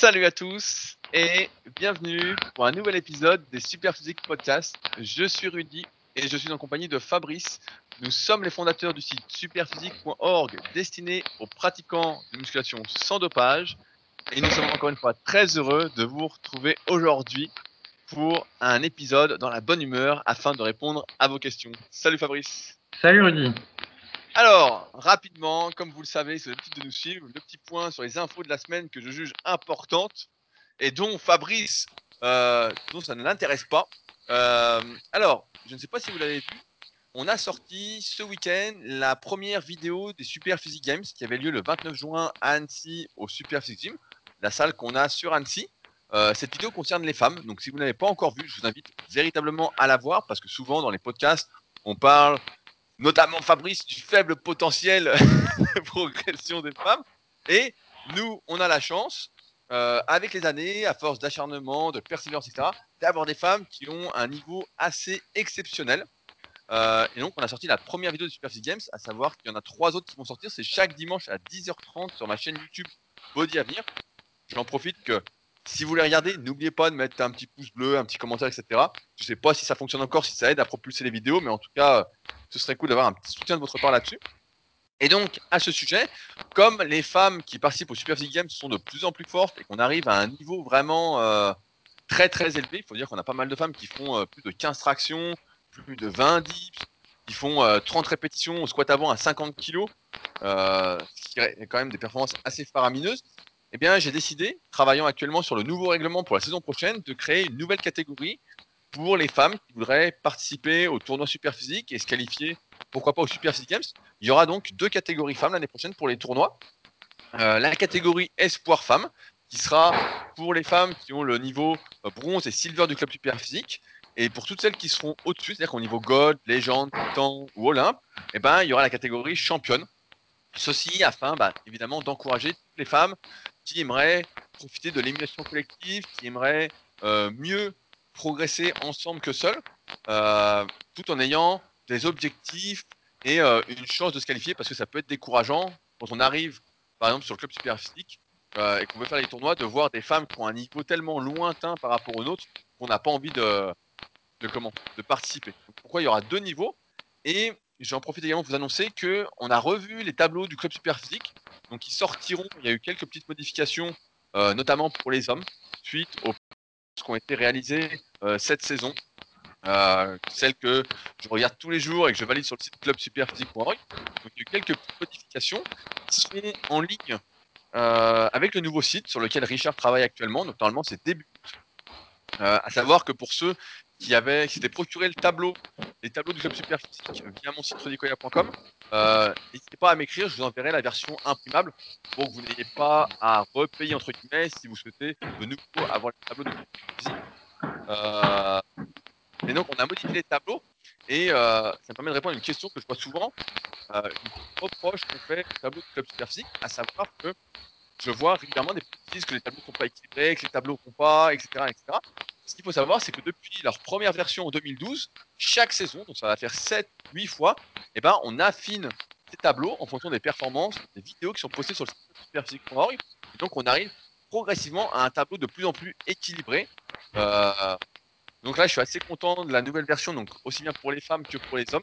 Salut à tous et bienvenue pour un nouvel épisode des Super Physique Podcast. Je suis Rudy et je suis en compagnie de Fabrice. Nous sommes les fondateurs du site superphysique.org destiné aux pratiquants de musculation sans dopage. Et nous sommes encore une fois très heureux de vous retrouver aujourd'hui pour un épisode dans la bonne humeur afin de répondre à vos questions. Salut Fabrice. Salut Rudy. Alors, rapidement, comme vous le savez, c'est l'habitude de nous suivre, le petit point sur les infos de la semaine que je juge importantes et dont Fabrice, euh, dont ça ne l'intéresse pas. Euh, alors, je ne sais pas si vous l'avez vu, on a sorti ce week-end la première vidéo des Super Physique Games qui avait lieu le 29 juin à Annecy au Super Physique Gym, la salle qu'on a sur Annecy. Euh, cette vidéo concerne les femmes, donc si vous n'avez pas encore vu, je vous invite véritablement à la voir parce que souvent dans les podcasts, on parle notamment Fabrice du faible potentiel de progression des femmes. Et nous, on a la chance, euh, avec les années, à force d'acharnement, de persévérance, etc., d'avoir des femmes qui ont un niveau assez exceptionnel. Euh, et donc, on a sorti la première vidéo de Super Physique Games, à savoir qu'il y en a trois autres qui vont sortir. C'est chaque dimanche à 10h30 sur ma chaîne YouTube Body Avenir. J'en profite que si vous voulez regarder, n'oubliez pas de mettre un petit pouce bleu, un petit commentaire, etc. Je ne sais pas si ça fonctionne encore, si ça aide à propulser les vidéos, mais en tout cas, ce serait cool d'avoir un petit soutien de votre part là-dessus. Et donc, à ce sujet, comme les femmes qui participent au Super Physique Games sont de plus en plus fortes et qu'on arrive à un niveau vraiment euh, très très élevé, il faut dire qu'on a pas mal de femmes qui font euh, plus de 15 tractions, plus de 20 dips, qui font 30 euh, répétitions au squat avant à 50 kg, ce qui est quand même des performances assez faramineuses eh bien, j'ai décidé, travaillant actuellement sur le nouveau règlement pour la saison prochaine, de créer une nouvelle catégorie pour les femmes qui voudraient participer au tournoi Super Physique et se qualifier, pourquoi pas au Super Physique Games. Il y aura donc deux catégories femmes l'année prochaine pour les tournois. Euh, la catégorie Espoir Femmes, qui sera pour les femmes qui ont le niveau euh, bronze et silver du club Super Physique. Et pour toutes celles qui seront au-dessus, c'est-à-dire qu'au niveau Gold, Légende, Titan ou Olympe, eh ben, il y aura la catégorie championne. Ceci afin, bah, évidemment, d'encourager toutes les femmes qui aimeraient profiter de l'émulation collective, qui aimeraient euh, mieux progresser ensemble que seuls, euh, tout en ayant des objectifs et euh, une chance de se qualifier parce que ça peut être décourageant quand on arrive, par exemple, sur le club super physique et qu'on veut faire les tournois, de voir des femmes qui ont un niveau tellement lointain par rapport aux nôtres qu'on n'a pas envie de, comment, de participer. pourquoi il y aura deux niveaux? Et j'en profite également pour vous annoncer qu'on a revu les tableaux du club super physique donc ils sortiront, il y a eu quelques petites modifications, euh, notamment pour les hommes, suite aux qui ont été réalisées euh, cette saison. Euh, celles que je regarde tous les jours et que je valide sur le site clubsuperphysique.org. Donc il y a eu quelques modifications qui seront en ligne avec le nouveau site sur lequel Richard travaille actuellement. Donc normalement c'est début. à savoir que pour ceux qui avait, qui s'était procuré le tableau, les tableaux du club super physique via mon site redicoya.com. Euh, N'hésitez pas à m'écrire, je vous enverrai la version imprimable pour que vous n'ayez pas à repayer entre guillemets si vous souhaitez de nouveau avoir le tableau de club physique. Euh, et donc on a modifié les tableaux et euh, ça me permet de répondre à une question que je vois souvent, euh, une reproche qu'on fait au tableau du club super physique, à savoir que je vois régulièrement des petits disent que les tableaux ne sont pas équilibrés, que les tableaux ne sont pas, etc., etc. Ce qu'il faut savoir, c'est que depuis leur première version en 2012, chaque saison, donc ça va faire 7-8 fois, eh ben, on affine ces tableaux en fonction des performances, des vidéos qui sont postées sur le site superphysique.org. Donc on arrive progressivement à un tableau de plus en plus équilibré. Euh, donc là, je suis assez content de la nouvelle version, donc aussi bien pour les femmes que pour les hommes.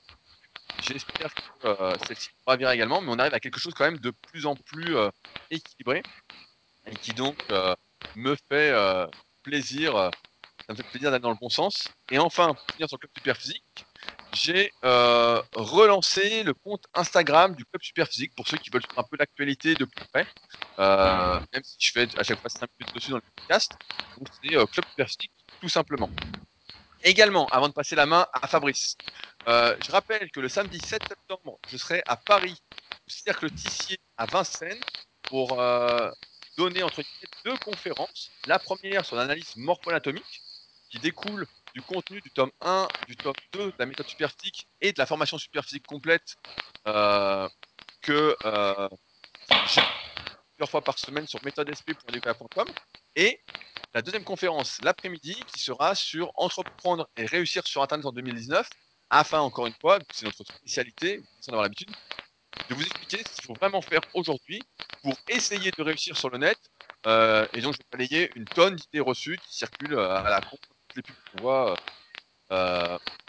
J'espère que euh, celle-ci va bien également, mais on arrive à quelque chose quand même de plus en plus euh, équilibré et qui donc me fait plaisir ça me fait plaisir d'aller dans le bon sens. Et enfin, pour finir sur le Club Super Physique, j'ai euh, relancé le compte Instagram du Club Super Physique pour ceux qui veulent un peu l'actualité de plus près. Euh, même si je fais à chaque fois 5 minutes dessus dans le podcast. Donc c'est euh, Club Super Physique tout simplement. Également, avant de passer la main à Fabrice, je rappelle que le samedi 7 septembre, je serai à Paris, au Cercle Tissier à Vincennes, pour donner entre deux conférences. La première sur l'analyse morpho-anatomique, qui découle du contenu du tome 1, du tome 2 de la méthode superphysique et de la formation superphysique complète euh, que euh, j'ai plusieurs fois par semaine sur méthodesp.com et la deuxième conférence l'après-midi qui sera sur entreprendre et réussir sur Internet en 2019 afin, encore une fois, c'est notre spécialité, sans avoir l'habitude, de vous expliquer ce qu'il faut vraiment faire aujourd'hui pour essayer de réussir sur le net et donc, je vais balayer une tonne d'idées reçues qui circulent à la con. Les pubs qu'on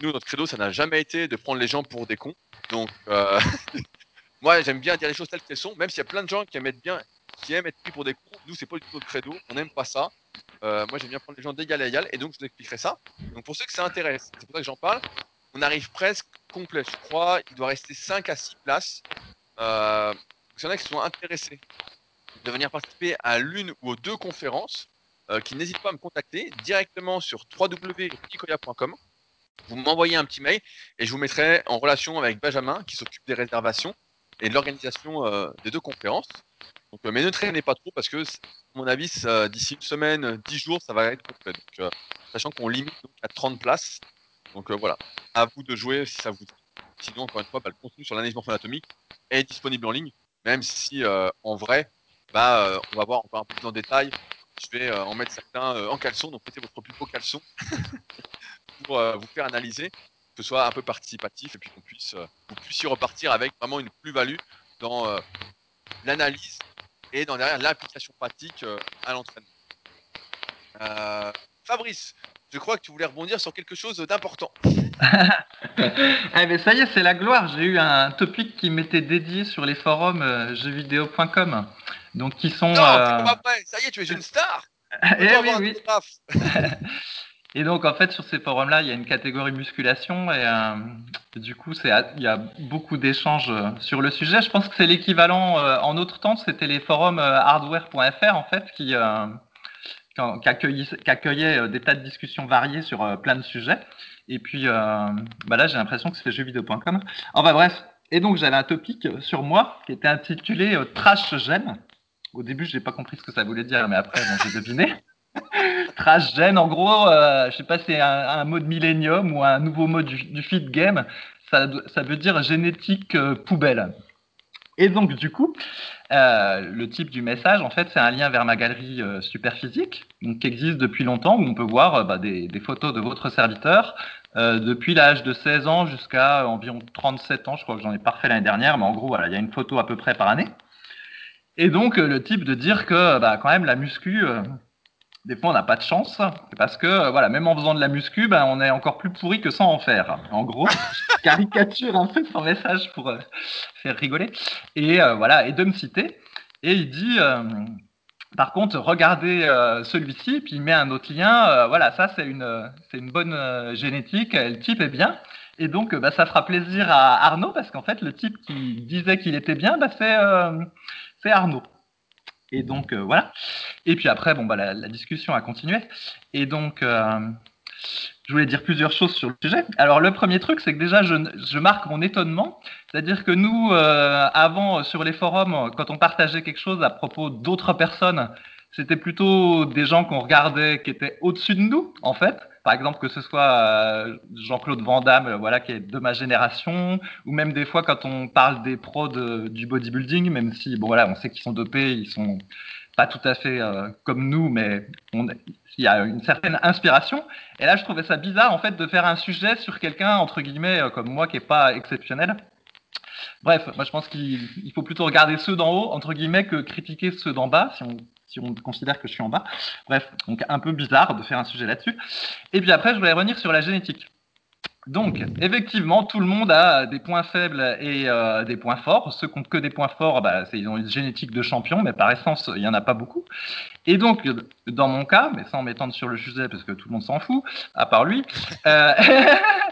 nous, notre credo, ça n'a jamais été de prendre les gens pour des cons. Donc, moi, j'aime bien dire les choses telles qu'elles sont, même s'il y a plein de gens qui aiment être bien, qui aiment être pris pour des cons. Nous, c'est pas du tout notre credo. On n'aime pas ça. moi, j'aime bien prendre les gens d'égal à égal, et donc je vous expliquerai ça. Donc, pour ceux que ça intéresse, c'est pour ça que j'en parle. On arrive presque complet, je crois. Il doit rester 5 à 6 places. Euh, il y en a qui sont intéressés de venir participer à l'une ou aux deux conférences, euh, qui n'hésitent pas à me contacter directement sur www.kikoya.com. Vous m'envoyez un petit mail et je vous mettrai en relation avec Benjamin qui s'occupe des réservations et de l'organisation euh, des deux conférences. Donc, mais ne traînez pas trop parce que, à mon avis, d'ici une semaine, 10 jours, ça va être complet. Sachant qu'on limite à 30 places. Donc voilà, à vous de jouer si ça vous Sinon, encore une fois, bah, le contenu sur l'analyse morpho-anatomique est disponible en ligne, même si euh, en vrai, bah, euh, on va voir encore un peu plus en détail. Je vais euh, en mettre certains en caleçon, donc mettez votre plus beau caleçon pour vous faire analyser, que ce soit un peu participatif et puis qu'on puisse, vous puissiez repartir avec vraiment une plus-value dans l'analyse et dans derrière l'application pratique à l'entraînement. Fabrice, je crois que tu voulais rebondir sur quelque chose d'important. eh ben ça y est, c'est la gloire. J'ai eu un topic qui m'était dédié sur les forums euh, jeuxvideo.com. Donc qui sont. Non, euh... ça y est, tu es une star. eh oui, oui. et donc en fait sur ces forums-là, il y a une catégorie musculation et euh, du coup c'est il y a beaucoup d'échanges euh, sur le sujet. Je pense que c'est l'équivalent en autre temps, c'était les forums hardware.fr en fait qui qui accueillait, euh, des tas de discussions variées sur euh, plein de sujets. Et puis euh, bah là, j'ai l'impression que c'est jeuxvideo.com. Enfin bref. Et donc, j'avais un topic sur moi qui était intitulé Trash Gen. Au début, je n'ai pas compris ce que ça voulait dire, mais après, j'ai deviné. Trash Gen, en gros, je je sais pas, c'est un, mode millénium ou un nouveau mode du, feed game. Ça, ça, veut dire génétique poubelle. Et donc, du coup, euh, le type du message, en fait, c'est un lien vers ma galerie euh, Superphysique, donc, qui existe depuis longtemps, où on peut voir euh, bah, des, photos de votre serviteur depuis l'âge de 16 ans jusqu'à environ 37 ans. Je crois que j'en ai parfait l'année dernière, mais en gros, il y a une photo à peu près par année. Et donc, le type de dire que, bah, quand même, la muscu, des fois, on n'a pas de chance, parce que, voilà, même en faisant de la muscu, bah, on est encore plus pourri que sans en faire. En gros, caricature un peu son message pour euh, faire rigoler. Et euh, voilà, et de me citer. Et il dit, euh, par contre, regardez celui-ci, puis il met un autre lien. voilà, ça, c'est une, une bonne génétique, le type est bien. Et donc, bah, ça fera plaisir à Arnaud, parce qu'en fait, le type qui disait qu'il était bien, bah, c'est, Arnaud. Et donc, voilà. Et puis après, bon, bah, la, discussion a continué. Et donc, je voulais dire plusieurs choses sur le sujet. Alors le premier truc, c'est que déjà je, marque mon étonnement, c'est-à-dire que nous, euh, avant sur les forums, quand on partageait quelque chose à propos d'autres personnes, c'était plutôt des gens qu'on regardait qui étaient au-dessus de nous, en fait. Par exemple, que ce soit euh, Jean-Claude Van Damme, voilà, qui est de ma génération, ou même des fois quand on parle des pros du bodybuilding, même si, bon voilà, on sait qu'ils sont dopés, ils sont pas tout à fait euh, comme nous, mais il y a une certaine inspiration. Et là, je trouvais ça bizarre, en fait, de faire un sujet sur quelqu'un, entre guillemets, euh, comme moi, qui n'est pas exceptionnel. Bref, moi, je pense qu'il faut plutôt regarder ceux d'en haut, entre guillemets, que critiquer ceux d'en bas, si on, si on considère que je suis en bas. Bref, donc un peu bizarre de faire un sujet là-dessus. Et puis après, je voulais revenir sur la génétique. Donc, effectivement, tout le monde a des points faibles et euh, des points forts. Ceux qui n'ont que des points forts, bah, ils ont une génétique de champion, mais par essence, il n'y en a pas beaucoup. Et donc, dans mon cas, mais sans m'étendre sur le sujet parce que tout le monde s'en fout, à part lui, euh,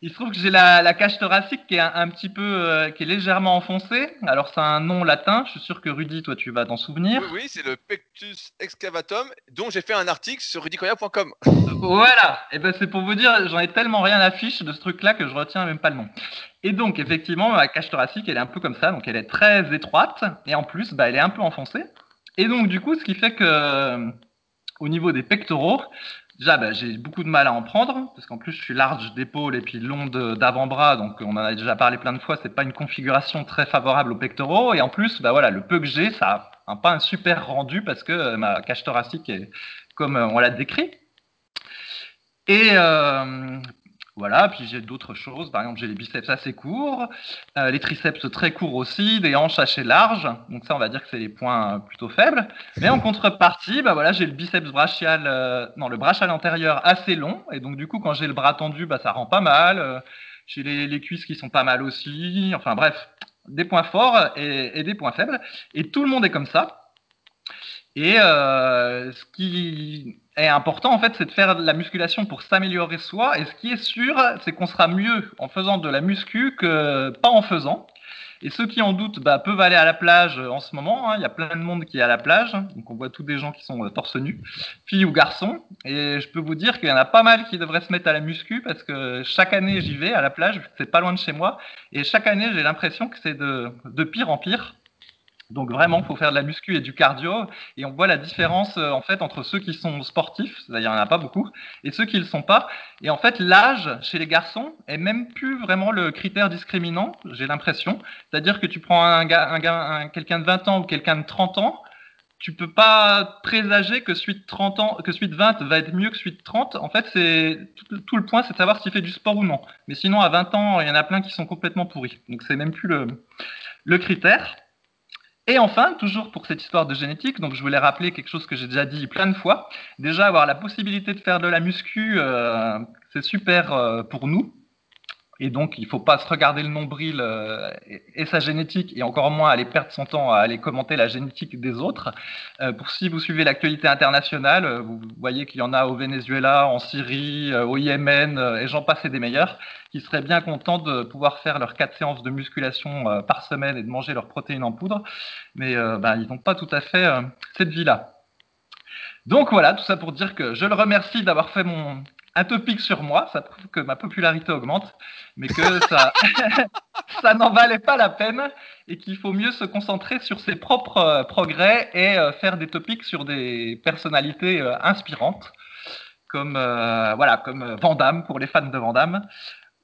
il se trouve que j'ai la, cage thoracique qui est un, petit peu, euh, qui est légèrement enfoncée. Alors, c'est un nom latin. Je suis sûr que Rudy, toi, tu vas t'en souvenir. Oui, oui c'est le pectus excavatum, dont j'ai fait un article sur rudycoya.com. voilà. Et ben, c'est pour vous dire, j'en ai tellement rien à fiche de ce truc-là que je retiens même pas le nom. Et donc, effectivement, ma cage thoracique, elle est un peu comme ça. Donc, elle est très étroite. Et en plus, bah, elle est un peu enfoncée. Et donc, du coup, ce qui fait que, au niveau des pectoraux, déjà, bah, j'ai beaucoup de mal à en prendre, parce qu'en plus, je suis large d'épaule et puis long d'avant-bras, donc on en a déjà parlé plein de fois, c'est pas une configuration très favorable aux pectoraux. Et en plus, bah voilà, le peu que j'ai, ça n'a pas un super rendu parce que ma cage thoracique est comme on l'a décrit. Et euh, Voilà, puis j'ai d'autres choses. Par exemple, j'ai les biceps assez courts, euh, les triceps très courts aussi, des hanches assez larges. Donc ça, on va dire que c'est les points euh, plutôt faibles. Mais en contrepartie, bah voilà, j'ai le biceps brachial, euh, non, le brachial antérieur assez long. Et donc du coup, quand j'ai le bras tendu, bah ça rend pas mal. j'ai les, cuisses qui sont pas mal aussi. Enfin bref, des points forts et, et des points faibles. Et tout le monde est comme ça. Et euh, ce qui est important, en fait, c'est de faire de la musculation pour s'améliorer soi. Et ce qui est sûr, c'est qu'on sera mieux en faisant de la muscu que pas en faisant. Et ceux qui en doutent bah, peuvent aller à la plage en ce moment. Hein. Il y a plein de monde qui est à la plage. Donc on voit tous des gens qui sont euh, torse nu, filles ou garçons. Et je peux vous dire qu'il y en a pas mal qui devraient se mettre à la muscu parce que chaque année j'y vais à la plage, c'est pas loin de chez moi. Et chaque année j'ai l'impression que c'est de pire en pire. Donc vraiment, il faut faire de la muscu et du cardio. Et on voit la différence euh, en fait entre ceux qui sont sportifs, c'est-à-dire il n'y en a pas beaucoup, et ceux qui ne le sont pas. Et en fait, l'âge chez les garçons est même plus vraiment le critère discriminant, j'ai l'impression. C'est-à-dire que tu prends un, gars, un, quelqu'un de 20 ans ou quelqu'un de 30 ans, tu peux pas présager que de 30 ans, que de 20 va être mieux que de 30. En fait, c'est tout, le point, c'est de savoir s'il fait du sport ou non. Mais sinon, à 20 ans, il y en a plein qui sont complètement pourris. Donc c'est même plus le critère. Et enfin, toujours pour cette histoire de génétique, donc je voulais rappeler quelque chose que j'ai déjà dit plein de fois. Déjà, avoir la possibilité de faire de la muscu, euh, c'est super euh, pour nous. Et donc, il ne faut pas se regarder le nombril euh, et, sa génétique, et encore moins aller perdre son temps à aller commenter la génétique des autres. pour si vous suivez l'actualité internationale, vous voyez qu'il y en a au Venezuela, en Syrie, au Yémen, et j'en passe et des meilleurs qui seraient bien contents de pouvoir faire leurs quatre séances de musculation euh, par semaine et de manger leurs protéines en poudre, mais euh, ben, ils n'ont pas tout à fait euh, cette vie-là. Donc voilà, tout ça pour dire que je le remercie d'avoir fait mon un topic sur moi, ça prouve que ma popularité augmente, mais que ça, n'en valait pas la peine et qu'il faut mieux se concentrer sur ses propres progrès et faire des topics sur des personnalités inspirantes, comme voilà, comme Vandame pour les fans de Vandame,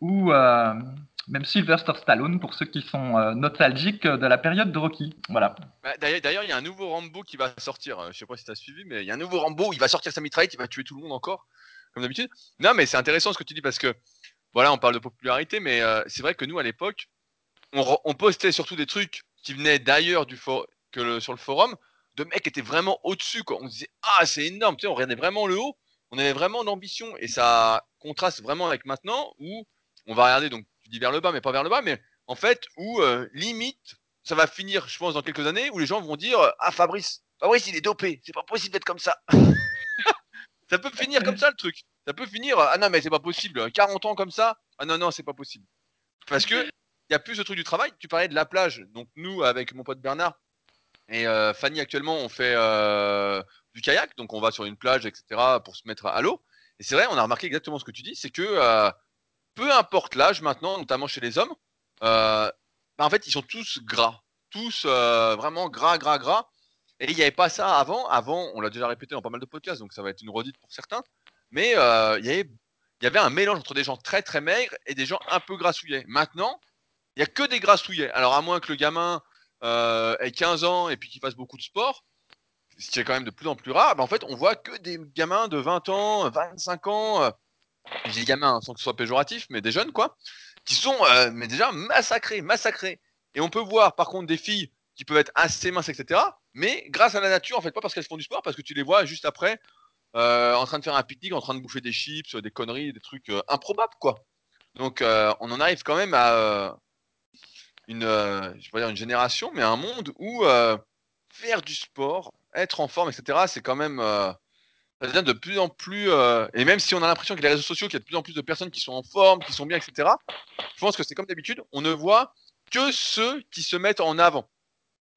ou euh, même Sylvester Stallone pour ceux qui sont euh, nostalgiques de la période de Rocky. Voilà. Bah, d'ailleurs, il y a un nouveau Rambo qui va sortir. Euh, je sais pas si tu as suivi, mais il y a un nouveau Rambo. Il va sortir sa mitraillette, il va tuer tout le monde encore, d'habitude. Non, mais c'est intéressant ce que tu dis parce que voilà, on parle de popularité, mais c'est vrai que nous à l'époque, on, postait surtout des trucs qui venaient d'ailleurs du que sur le forum, de mecs qui étaient vraiment au-dessus. On disait ah c'est énorme, tu sais, on regardait vraiment le haut, on avait vraiment d'ambition et ça contraste vraiment avec maintenant où on va regarder, donc tu dis vers le bas, mais pas vers le bas, mais en fait, où euh, limite, ça va finir, je pense, dans quelques années, où les gens vont dire Ah, Fabrice, Fabrice, il est dopé, c'est pas possible d'être comme ça. Ça peut finir comme ça le truc. Ça peut finir Ah non, mais c'est pas possible, 40 ans comme ça, ah non, non, c'est pas possible. Parce que il y a plus ce truc du travail. Tu parlais de la plage, donc nous, avec mon pote Bernard et euh, Fanny, actuellement, on fait euh, du kayak, donc on va sur une plage, etc., pour se mettre à l'eau. Et c'est vrai, on a remarqué exactement ce que tu dis, c'est que peu importe l'âge maintenant, notamment chez les hommes, euh, bah, en fait, ils sont tous gras. Tous euh, vraiment gras, gras, gras. Et il n'y avait pas ça avant. Avant, on l'a déjà répété dans pas mal de podcasts, donc ça va être une redite pour certains. Mais euh, il, y avait, il un mélange entre des gens très très maigres et des gens un peu grassouillés. Maintenant, il n'y a que des grassouillés. Alors, à moins que le gamin ait 15 ans et puis qu'il fasse beaucoup de sport, ce qui est quand même de plus en plus rare, bah, en fait, on voit que des gamins de 20 ans, 25 ans j'ai des gamins sans que ce soit péjoratif, mais des jeunes quoi, qui sont euh, mais déjà massacrés, massacrés. Et on peut voir par contre des filles qui peuvent être assez minces, etc. Mais grâce à la nature, en fait, pas parce qu'elles font du sport, parce que tu les vois juste après euh, en train de faire un pique-nique, en train de bouffer des chips, des conneries, des trucs euh, improbables quoi. Donc on en arrive quand même à une, je vais dire une génération, mais un monde où faire du sport, être en forme, etc. C'est quand même ça devient de plus en plus. Euh, et même si on a l'impression que les réseaux sociaux, qu'il y a de plus en plus de personnes qui sont en forme, qui sont bien, etc., je pense que c'est comme d'habitude, on ne voit que ceux qui se mettent en avant.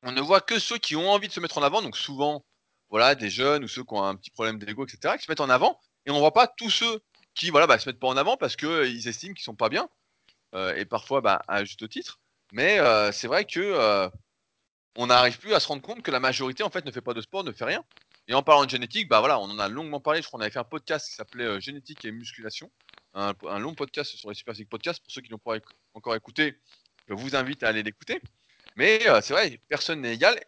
On ne voit que ceux qui ont envie de se mettre en avant, donc souvent, voilà, des jeunes ou ceux qui ont un petit problème d'ego, etc., qui se mettent en avant, et on ne voit pas tous ceux qui, voilà, bah, se mettent pas en avant parce qu'ils euh, estiment qu'ils sont pas bien, euh, et parfois, bah, à juste titre. Mais c'est vrai que on n'arrive plus à se rendre compte que la majorité, en fait, ne fait pas de sport, ne fait rien. Et en parlant de génétique, bah voilà, on en a longuement parlé. Je crois qu'on avait fait un podcast qui s'appelait euh, Génétique et musculation, un, long podcast sur les Super Podcast. Pour ceux qui n'ont pas encore écouté, je vous invite à aller l'écouter. Mais euh, c'est vrai, personne n'est égal.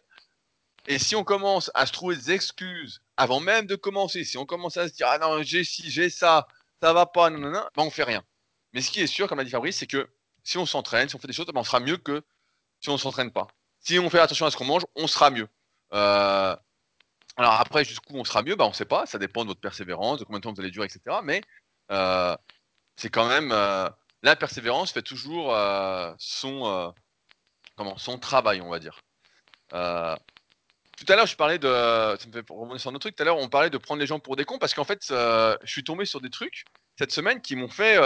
Et si on commence à se trouver des excuses avant même de commencer, si on commence à se dire ah non j'ai ci, j'ai ça, ça va pas, non non non, bah on fait rien. Mais ce qui est sûr, comme l'a dit Fabrice, c'est que si on s'entraîne, si on fait des choses, ben, on sera mieux que si on ne s'entraîne pas. Si on fait attention à ce qu'on mange, on sera mieux. Euh, alors après, jusqu'où on sera mieux, ben, on ne sait pas. Ça dépend de votre persévérance, de combien de temps vous allez durer, etc. Mais euh, c'est quand même euh, la persévérance fait toujours son comment son travail, on va dire. tout à l'heure, je parlais de, ça me fait revenir sur un truc. Tout à l'heure, on parlait de prendre les gens pour des cons parce qu'en fait, je suis tombé sur des trucs cette semaine qui m'ont fait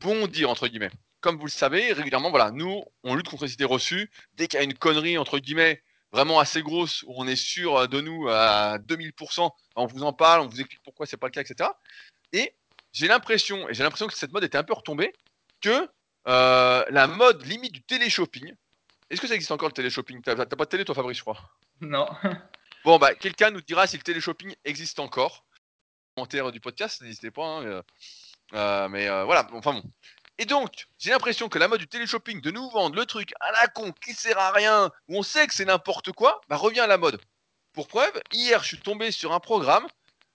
bondir entre guillemets. Comme vous le savez, régulièrement, voilà, nous, on lutte contre les idées reçues. Dès qu'il y a une connerie entre guillemets vraiment assez grosse où on est sûr de nous à 2000%, on vous en parle, on vous explique pourquoi c'est pas le cas, etc. Et j'ai l'impression, et j'ai l'impression que cette mode était un peu retombée, que euh, la mode limite du télé-shopping. Est-ce que ça existe encore le télé-shopping? T'as pas de télé toi Fabrice, je crois? Non. Bon bah quelqu'un nous dira si le télé-shopping existe encore. Commentaire du podcast, n'hésitez pas. Hein, euh, euh, mais voilà, enfin bon. Et donc, j'ai l'impression que la mode du télé-shopping, de nous vendre le truc à la con qui sert à rien, où on sait que c'est n'importe quoi, bah revient à la mode. Pour preuve, hier, je suis tombé sur un programme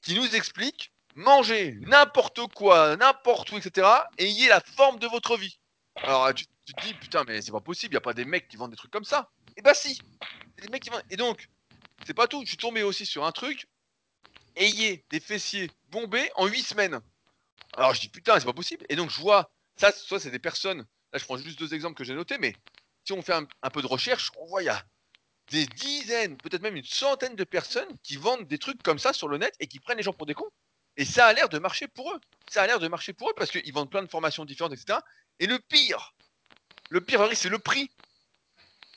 qui nous explique manger n'importe quoi, n'importe où, etc. et ayez la forme de votre vie. Alors, tu, te dis, putain, mais c'est pas possible, n'y a pas des mecs qui vendent des trucs comme ça. Et bah si, des mecs qui vendent. Et donc, c'est pas tout, je suis tombé aussi sur un truc, ayez des fessiers bombés en 8 semaines. Alors je dis, putain, c'est pas possible. Et donc, je vois ça, soit c'est des personnes, là je prends juste deux exemples que j'ai notés, mais si on fait un, peu de recherche, on voit il y des dizaines, peut-être même une centaine de personnes qui vendent des trucs comme ça sur le net et qui prennent les gens pour des cons. Et ça a l'air de marcher pour eux. Ça a l'air de marcher pour eux parce qu'ils vendent plein de formations différentes, etc. Et le pire, le pire, c'est le prix.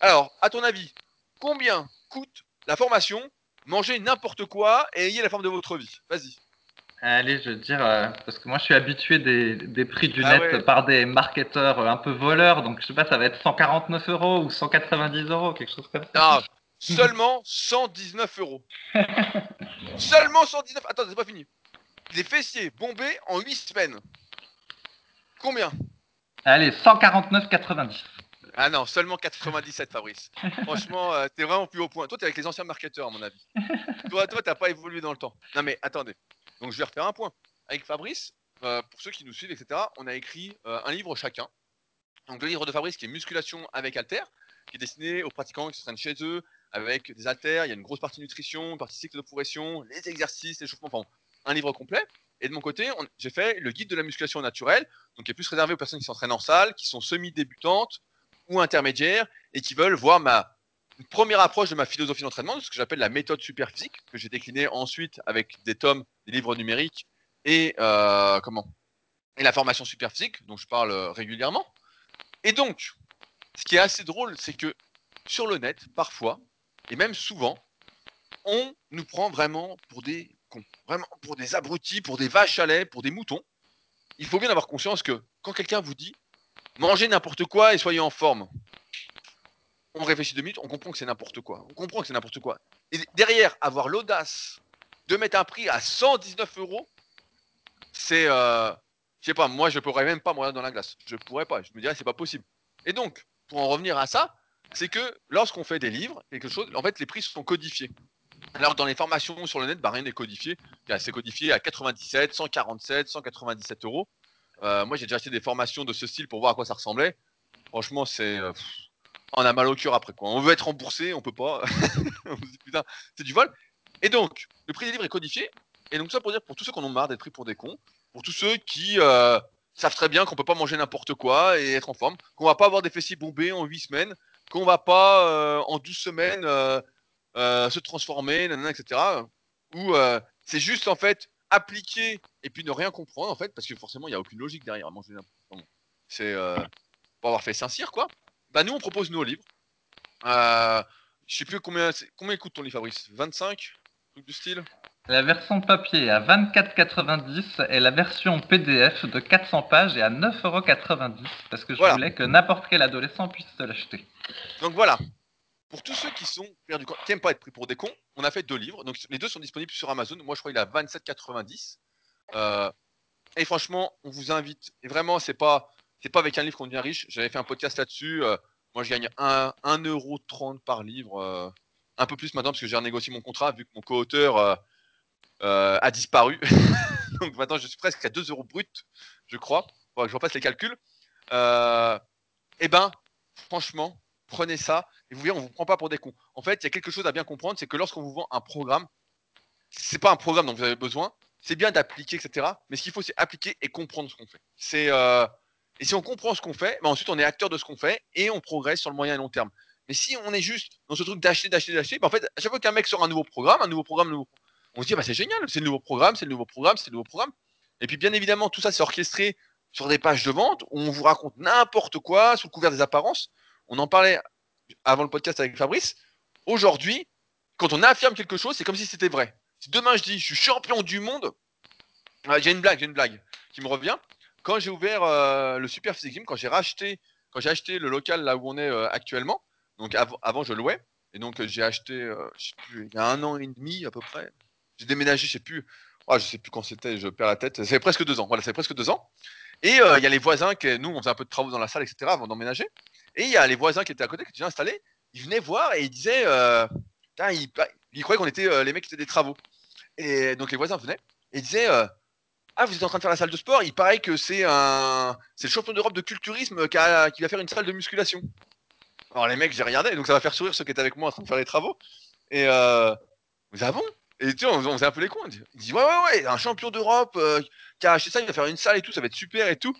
Alors, à ton avis, combien coûte la formation Manger n'importe quoi et ayez la forme de votre vie. Vas-y. Allez, je veux dire, euh, parce que moi je suis habitué des, prix du ah net par des marketeurs euh, un peu voleurs, donc je sais pas, ça va être 149 euros ou 190 euros, quelque chose comme ça. Non, seulement 119 euros. seulement 119. Attends, c'est pas fini. Des fessiers bombés en 8 semaines. Combien? Allez, 149,90. Ah non, seulement 97, Fabrice. Franchement, euh, t'es vraiment plus au point. Toi, t'es avec les anciens marketeurs, à mon avis. toi, toi, t'as pas évolué dans le temps. Non, mais attendez. Donc je vais refaire un point. Avec Fabrice, euh, pour ceux qui nous suivent, etc., on a écrit euh, un livre chacun. Donc le livre de Fabrice qui est Musculation avec Alter, qui est destiné aux pratiquants qui s'entraînent chez eux, avec des haltères, il y a une grosse partie nutrition, une partie cycle de progression, les exercices, l'échauffement, enfin un livre complet. Et de mon côté, j'ai fait le guide de la musculation naturelle, donc qui est plus réservé aux personnes qui s'entraînent en salle, qui sont semi-débutantes ou intermédiaires, et qui veulent voir ma première approche de ma philosophie d'entraînement, ce que j'appelle la méthode superphysique, que j'ai déclinée ensuite avec des tomes, des livres numériques et euh, comment? Et la formation superphysique, dont je parle euh, régulièrement. Et donc, ce qui est assez drôle, c'est que sur le net, parfois, et même souvent, on nous prend vraiment pour des vraiment pour des abrutis, pour des vaches à lait, pour des moutons. Il faut bien avoir conscience que quand quelqu'un vous dit mangez n'importe quoi et soyez en forme, on réfléchit deux minutes, on comprend que c'est n'importe quoi. On comprend que c'est n'importe quoi. Et derrière, avoir l'audace de mettre un prix à 119 euros, c'est. Euh, je sais pas, moi je pourrais même pas me dans la glace. Je pourrais pas. Je me dirais, c'est pas possible. Et donc, pour en revenir à ça, c'est que lorsqu'on fait des livres, quelque chose, en fait, les prix sont codifiés. Alors, dans les formations sur le net, bah, rien n'est codifié. C'est codifié à 97, 147, 197 euros. Euh, moi, j'ai déjà acheté des formations de ce style pour voir à quoi ça ressemblait. Franchement, c'est. Euh, on a mal au cœur après quoi. On veut être remboursé, on peut pas. on se dit putain, c'est du vol. Et donc, le prix des livres est codifié. Et donc ça pour dire pour tous ceux qui en ont marre d'être pris pour des cons, pour tous ceux qui euh, savent très bien qu'on peut pas manger n'importe quoi et être en forme, qu'on va pas avoir des fessiers bombés en 8 semaines, qu'on va pas en 12 semaines euh, se transformer, etc. Ou c'est juste en fait appliquer et puis ne rien comprendre en fait, parce que forcément il n'y a aucune logique derrière C'est pour avoir fait Saint-Cyr quoi. Bah nous on propose nos livres. Euh, je sais plus combien combien coûte ton livre Fabrice? 25 truc du style? La version papier est à 24,90 et la version PDF de 400 pages est à 9,90€ parce que je voulais que n'importe quel adolescent puisse se l'acheter. Donc voilà. Pour tous ceux qui sont n'aiment pas être pris pour des cons, on a fait deux livres. Donc les deux sont disponibles sur Amazon. Moi je crois qu'il est à 27,90. Euh, et franchement, on vous invite. Et vraiment, c'est pas c'est pas avec un livre qu'on devient riche. J'avais fait un podcast là-dessus. Euh, moi, je gagne 1,30€ par livre. Euh, un peu plus maintenant parce que j'ai renégocié mon contrat vu que mon co-auteur a disparu. Donc maintenant, je suis presque à 2 euros brut, je crois. que je repasse les calculs. Eh ben, franchement, prenez ça et vous verrez, on vous prend pas pour des cons. En fait, il y a quelque chose à bien comprendre, c'est que lorsqu'on vous vend un programme, c'est pas un programme dont vous avez besoin, c'est bien d'appliquer, etc. Mais ce qu'il faut, c'est appliquer et comprendre ce qu'on fait. C'est euh, et si on comprend ce qu'on fait, ben ensuite on est acteur de ce qu'on fait et on progresse sur le moyen et long terme. Mais si on est juste dans ce truc d'acheter, d'acheter, d'acheter, ben en fait, à chaque fois qu'un mec sort un nouveau programme, un nouveau programme, on se dit bah c'est génial, c'est le nouveau programme, c'est le nouveau programme, c'est le nouveau programme. Et puis bien évidemment, tout ça c'est orchestré sur des pages de vente où on vous raconte n'importe quoi sous le couvert des apparences. On en parlait avant le podcast avec Fabrice. Aujourd'hui, quand on affirme quelque chose, c'est comme si c'était vrai. Si demain je dis je suis champion du monde, ah, j'ai une blague, j'ai une blague qui me revient. Quand j'ai ouvert euh, le Super Gym, quand j'ai racheté, quand j'ai acheté le local là où on est euh, actuellement, donc avant je louais, et donc j'ai acheté, euh, sais plus, il y a un an et demi à peu près. J'ai déménagé, je sais plus, oh, je sais plus quand c'était, je perds la tête. C'est presque deux ans. Voilà, c'est presque deux ans. Et il y a les voisins qui, nous, on faisait un peu de travaux dans la salle, etc. avant d'emménager. Et il y a les voisins qui étaient à côté, qui étaient installés. Ils venaient voir et ils disaient, ils, ils, croyaient qu'on était les mecs qui faisaient des travaux. Et donc les voisins venaient et disaient ah, vous êtes en train de faire la salle de sport Il paraît que c'est un, c'est le champion d'Europe de culturisme qui, va faire une salle de musculation. Alors les mecs, j'ai regardé, donc ça va faire sourire ceux qui étaient avec moi en train de faire les travaux. Et euh, ah bon Et tu vois, on, faisait un peu les cons. Il dit ouais ouais ouais, un champion d'Europe euh, qui a acheté ça, il va faire une salle et tout, ça va être super et tout.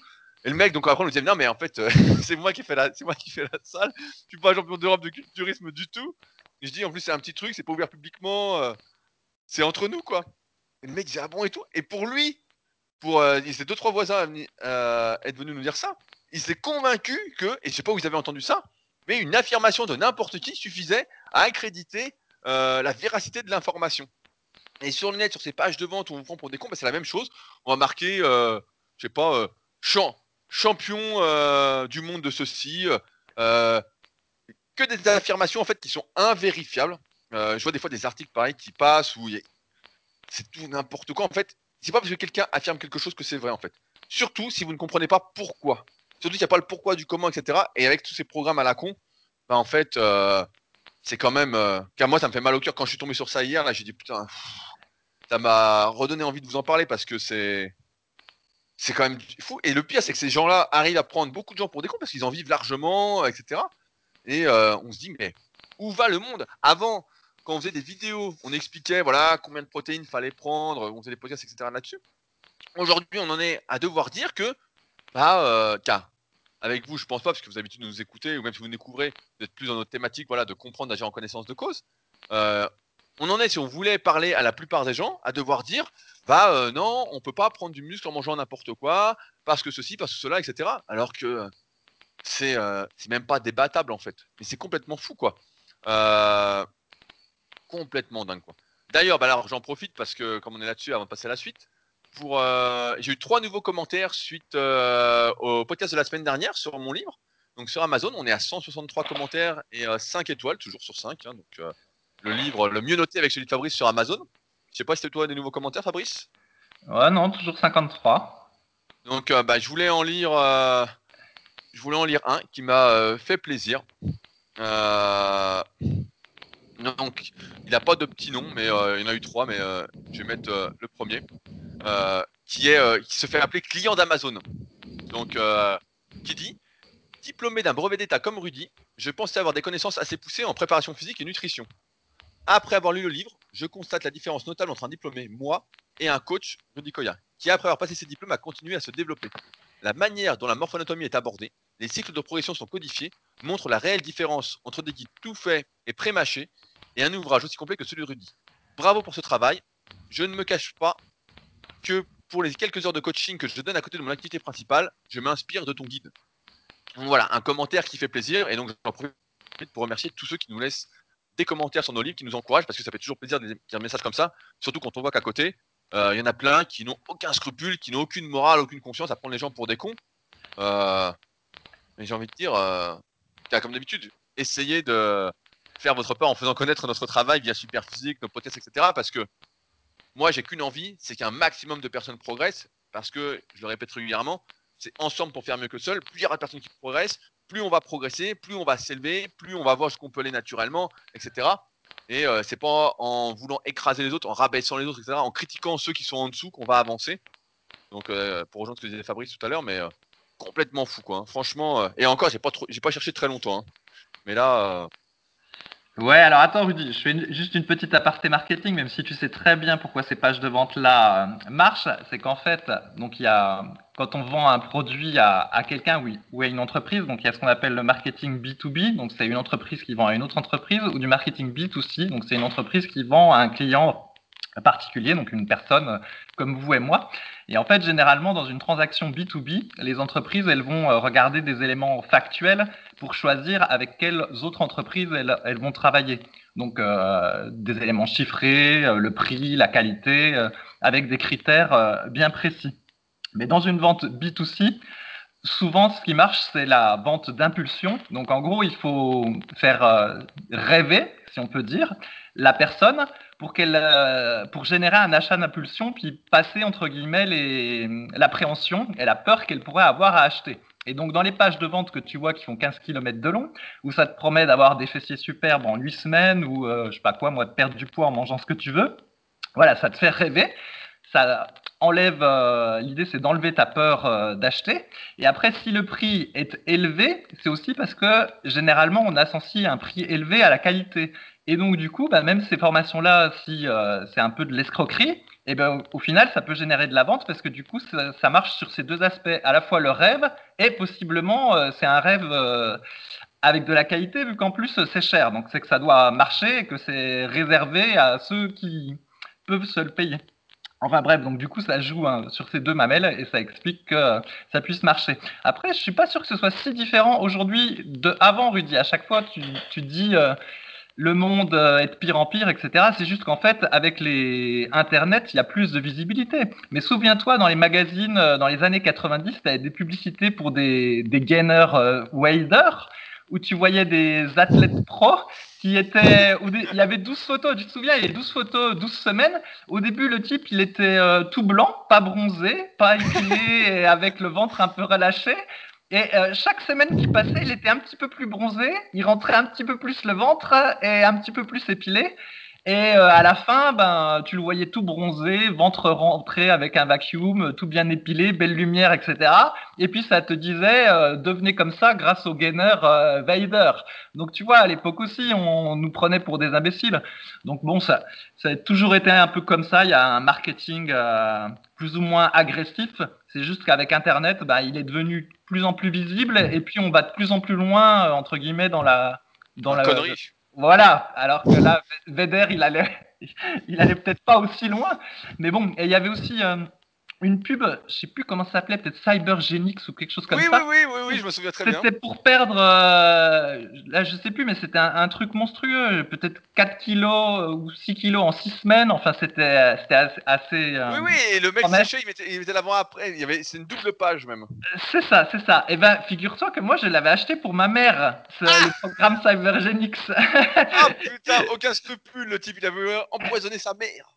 Et le mec, donc après, on nous dit non mais en fait, euh, c'est moi qui fais la, moi qui fais la salle. Je suis pas champion d'Europe de culturisme du tout. Je dis en plus c'est un petit truc, c'est pas ouvert publiquement, euh, c'est entre nous quoi. Et le mec dit ah bon et tout. Et pour lui, pour euh, il deux trois voisins euh, être venus nous dire ça. Il s'est convaincu que, et je sais pas où vous avez entendu ça, mais une affirmation de n'importe qui suffisait à accréditer la véracité de l'information. Et sur le net, sur ces pages de vente où on vous prend pour des cons, bah, c'est la même chose. On va marquer, je sais pas, champion du monde de ceci, que des affirmations en fait qui sont invérifiables. je vois des fois des articles pareils qui passent où c'est tout n'importe quoi. En fait, c'est pas parce que quelqu'un affirme quelque chose que c'est vrai en fait. Surtout si vous ne comprenez pas pourquoi. Surtout s'il n'y a pas le pourquoi du comment, etc. Et avec tous ces programmes à la con, bah en fait, euh, c'est quand même. Euh, car moi, ça me fait mal au cœur quand je suis tombé sur ça hier. Là, j'ai dit putain, ça m'a redonné envie de vous en parler parce que c'est. C'est quand même fou. Et le pire, c'est que ces gens-là arrivent à prendre beaucoup de gens pour des cons parce qu'ils en vivent largement, etc. Et euh, on se dit, mais où va le monde? Avant, quand on faisait des vidéos, on expliquait voilà combien de protéines fallait prendre, on faisait des podcasts, etc. là-dessus. Aujourd'hui, on en est à devoir dire que, bah, euh, avec vous, je pense pas, parce que vous avez l'habitude de nous écouter, ou même si vous nous découvrez, vous êtes plus dans notre thématique, voilà, de comprendre, d'agir en connaissance de cause. Euh, on en est, si on voulait parler à la plupart des gens, à devoir dire, bah euh, non, on peut pas prendre du muscle en mangeant n'importe quoi, parce que ceci, parce que cela, etc. Alors que c'est c'est même pas débattable en fait. Mais c'est complètement fou quoi. Euh, complètement dingue quoi. D'ailleurs, bah j'en profite parce que comme on est là-dessus, avant de passer à la suite, euh, j'ai eu trois nouveaux commentaires suite euh, au podcast de la semaine dernière sur mon livre. Donc sur Amazon, on est à 163 commentaires et 5 euh, étoiles, toujours sur 5. Hein, donc le livre le mieux noté avec celui de Fabrice sur Amazon. Je sais pas si c'était toi des nouveaux commentaires, Fabrice? Ouais, non, toujours 53. Donc bah, je voulais en lire, je voulais en lire un qui m'a fait plaisir. Donc, il n'a pas de petit nom, mais euh, il y en a eu trois, mais euh, je vais mettre euh, le premier, qui, est, qui se fait appeler client d'Amazon. Donc, qui dit Diplômé d'un brevet d'État comme Rudy, je pensais avoir des connaissances assez poussées en préparation physique et nutrition. Après avoir lu le livre, je constate la différence notable entre un diplômé, moi, et un coach, Rudy Koya, qui après avoir passé ses diplômes a continué à se développer. La manière dont la morphonatomie est abordée, les cycles de progression sont codifiés, montrent la réelle différence entre des guides tout faits et pré-mâchés et un ouvrage aussi complet que celui de Rudy. Bravo pour ce travail. Je ne me cache pas que pour les quelques heures de coaching que je donne à côté de mon activité principale, je m'inspire de ton guide. Voilà, un commentaire qui fait plaisir et donc j'en profite pour remercier tous ceux qui nous laissent des commentaires sur nos livres, qui nous encouragent parce que ça fait toujours plaisir de dire un message comme ça, surtout quand on voit qu'à côté, euh, il y en a plein qui n'ont aucun scrupule, qui n'ont aucune morale, aucune conscience à prendre les gens pour des cons. Euh, mais j'ai envie de dire, euh, comme d'habitude, essayez de, faire votre part en faisant connaître notre travail via Superphysique, nos podcasts, etc. Parce que moi, j'ai qu'une envie, c'est qu'un maximum de personnes progressent. Parce que, je le répète régulièrement, c'est ensemble pour faire mieux que seul. Plus il y aura de personnes qui progressent, plus on va progresser, plus on va s'élever, plus on va voir ce qu'on peut aller naturellement, etc. Et euh, c'est pas en voulant écraser les autres, en rabaissant les autres, etc., en critiquant ceux qui sont en dessous qu'on va avancer. Donc, euh, pour rejoindre ce que disait Fabrice tout à l'heure, mais euh, complètement fou, quoi. Hein. Franchement, et encore, j'ai pas pas cherché très longtemps. Hein. Mais là. Ouais, alors attends, Rudy, je fais juste une petite aparté marketing, même si tu sais très bien pourquoi ces pages de vente là euh, marchent. C'est qu'en fait, donc il y a quand on vend un produit à, à quelqu'un oui, ou à une entreprise, donc il y a ce qu'on appelle le marketing B2B, donc c'est une entreprise qui vend à une autre entreprise, ou du marketing B2C, donc c'est une entreprise qui vend à un client particulier, donc une personne comme vous et moi. Et en fait, généralement, dans une transaction B2B, les entreprises, elles vont euh, regarder des éléments factuels pour choisir avec quelles autres entreprises elles, vont travailler. Donc, euh, des éléments chiffrés, euh, le prix, la qualité, avec des critères bien précis. Mais dans une vente B2C, souvent, ce qui marche, c'est la vente d'impulsion. Donc, en gros, il faut faire rêver, si on peut dire, la personne pour euh, pour générer un achat d'impulsion, puis passer entre guillemets l'appréhension et la peur qu'elle pourrait avoir à acheter. Et donc dans les pages de vente que tu vois qui font 15 km de long, où ça te promet d'avoir des fessiers superbes en 8 semaines, ou euh, je sais pas quoi, moi de perdre du poids en mangeant ce que tu veux, voilà, ça te fait rêver. Ça enlève, euh, l'idée c'est d'enlever ta peur d'acheter. Et après, si le prix est élevé, c'est aussi parce que généralement on associe un prix élevé à la qualité. Et donc, du coup, bah, même ces formations-là, si euh, c'est un peu de l'escroquerie, eh ben, au final, ça peut générer de la vente parce que du coup, ça, marche sur ces deux aspects. À la fois le rêve et possiblement, euh, c'est un rêve euh, avec de la qualité vu qu'en plus, c'est cher. Donc, c'est que ça doit marcher et que c'est réservé à ceux qui peuvent se le payer. Enfin bref, donc du coup, ça joue hein, sur ces deux mamelles et ça explique que ça puisse marcher. Après, je suis pas sûr que ce soit si différent aujourd'hui de avant, Rudy. À chaque fois, tu dis le monde euh, est de pire en pire, etc. C'est juste qu'en fait, avec les Internet, il y a plus de visibilité. Mais souviens-toi, dans les magazines, euh, dans les années 90, tu avais des publicités pour des, des gainers euh, où tu voyais des athlètes pros qui étaient. il y avait 12 photos, tu te souviens, il y avait 12 photos, 12 semaines. Au début, le type, il était tout blanc, pas bronzé, pas épilé et avec le ventre un peu relâché. Et euh, chaque semaine qui passait, il était un petit peu plus bronzé, il rentrait un petit peu plus le ventre et un petit peu plus épilé. Et euh, à la fin, ben, tu le voyais tout bronzé, ventre rentré avec un vacuum, tout bien épilé, belle lumière, etc. Et puis ça te disait, euh, devenez comme ça grâce au gainer euh, Vader. Donc tu vois, à l'époque aussi, on, nous prenait pour des imbéciles. Donc bon, ça, ça a toujours été un peu comme ça. Il y a un marketing plus ou moins agressif. C'est juste qu'avec Internet, ben, il est devenu plus en plus visible et puis on va de plus en plus loin, entre guillemets, dans la... Dans la, connerie voilà, alors que là, Vedder, il allait, il allait peut-être pas aussi loin. Mais bon, et il y avait aussi euh, une pub, je sais plus comment ça s'appelait, peut-être Cybergenix ou quelque chose comme ça. Oui, oui, oui, oui, je me souviens très bien. C'était pour perdre, euh, là je sais plus, mais c'était un, truc monstrueux, peut-être 4 kilos ou 6 kilos en 6 semaines. Enfin, c'était assez. assez euh, oui, oui, et le mec séché, il mettait, il mettait l'avant-après. Il y avait, c'est une double page même. C'est ça, c'est ça. Et eh ben, figure-toi que moi je l'avais acheté pour ma mère, le ah programme Cybergenix. ah putain, aucun scrupule, le type, il avait empoisonné sa mère.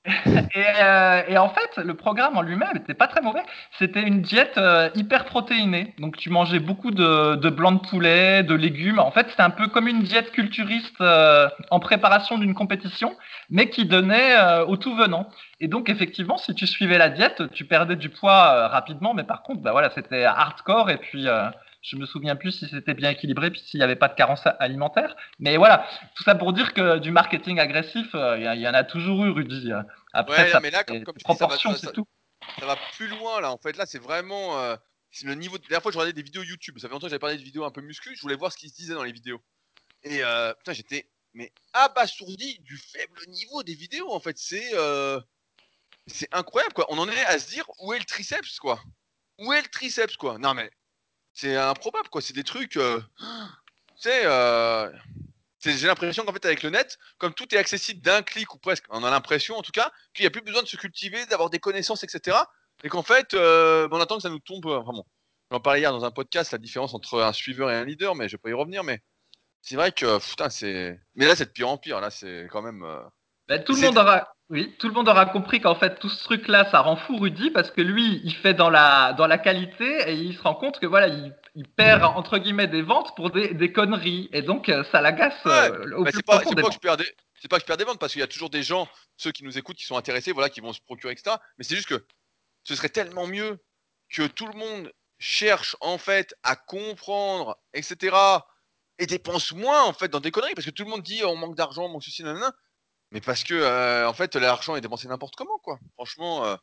et, euh, et en fait, le programme en lui-même pas très mauvais. C'était une diète euh, hyper protéinée. Donc tu mangeais beaucoup de, de blanc de poulet, de légumes. En fait, c'était un peu comme une diète culturiste euh, en préparation d'une compétition, mais qui donnait euh, au tout venant. Et donc effectivement, si tu suivais la diète, tu perdais du poids rapidement, mais par contre, bah voilà, c'était hardcore et puis je me souviens plus si c'était bien équilibré, puis s'il n'y avait pas de carence alimentaire. Mais voilà, tout ça pour dire que du marketing agressif, il y, en a toujours eu, Rudy. Après, ça, mais là, comme, proportion, c'est tout ça va plus loin là. En fait, là, c'est vraiment euh, le niveau. La dernière fois, je regardais des vidéos YouTube. Ça fait longtemps que j'avais parlé de vidéos un peu muscu. Je voulais voir ce qui se disait dans les vidéos. Et euh, putain, j'étais mais abasourdi du faible niveau des vidéos. En fait, c'est euh, c'est incroyable quoi. On en est à se dire où est le triceps quoi? Où est le triceps quoi? Non mais c'est improbable quoi. C'est des trucs. Euh, c'est j'ai l'impression qu'en fait, avec le net, comme tout est accessible d'un clic ou presque, on a l'impression en tout cas, qu'il n'y a plus besoin de se cultiver, d'avoir des connaissances, etc. Et qu'en fait, euh, on attend que ça nous tombe. Enfin bon, j'en parlais hier dans un podcast, la différence entre un suiveur et un leader, mais je vais pas y revenir. Mais c'est vrai que, putain, c'est. Mais là, c'est de pire en pire. Là, c'est quand même. Euh, bah, tout le monde aura. Oui, tout le monde aura compris qu'en fait tout ce truc-là, ça rend fou Rudy parce que lui, il fait dans la dans la qualité et il se rend compte que voilà, il, il perd entre guillemets des ventes pour des, des conneries et donc euh, ça l'agace euh, au C'est pas, pas, que je perds des, c'est pas que je perds des ventes parce qu'il y a toujours des gens, ceux qui nous écoutent, qui sont intéressés, voilà, qui vont se procurer etc. Mais c'est juste que ce serait tellement mieux que tout le monde cherche en fait à comprendre, etc., et dépense moins en fait dans des conneries, parce que tout le monde dit on manque d'argent, on manque ceci, nanana, mais parce que euh, en fait l'argent est dépensé n'importe comment, quoi. Franchement, euh,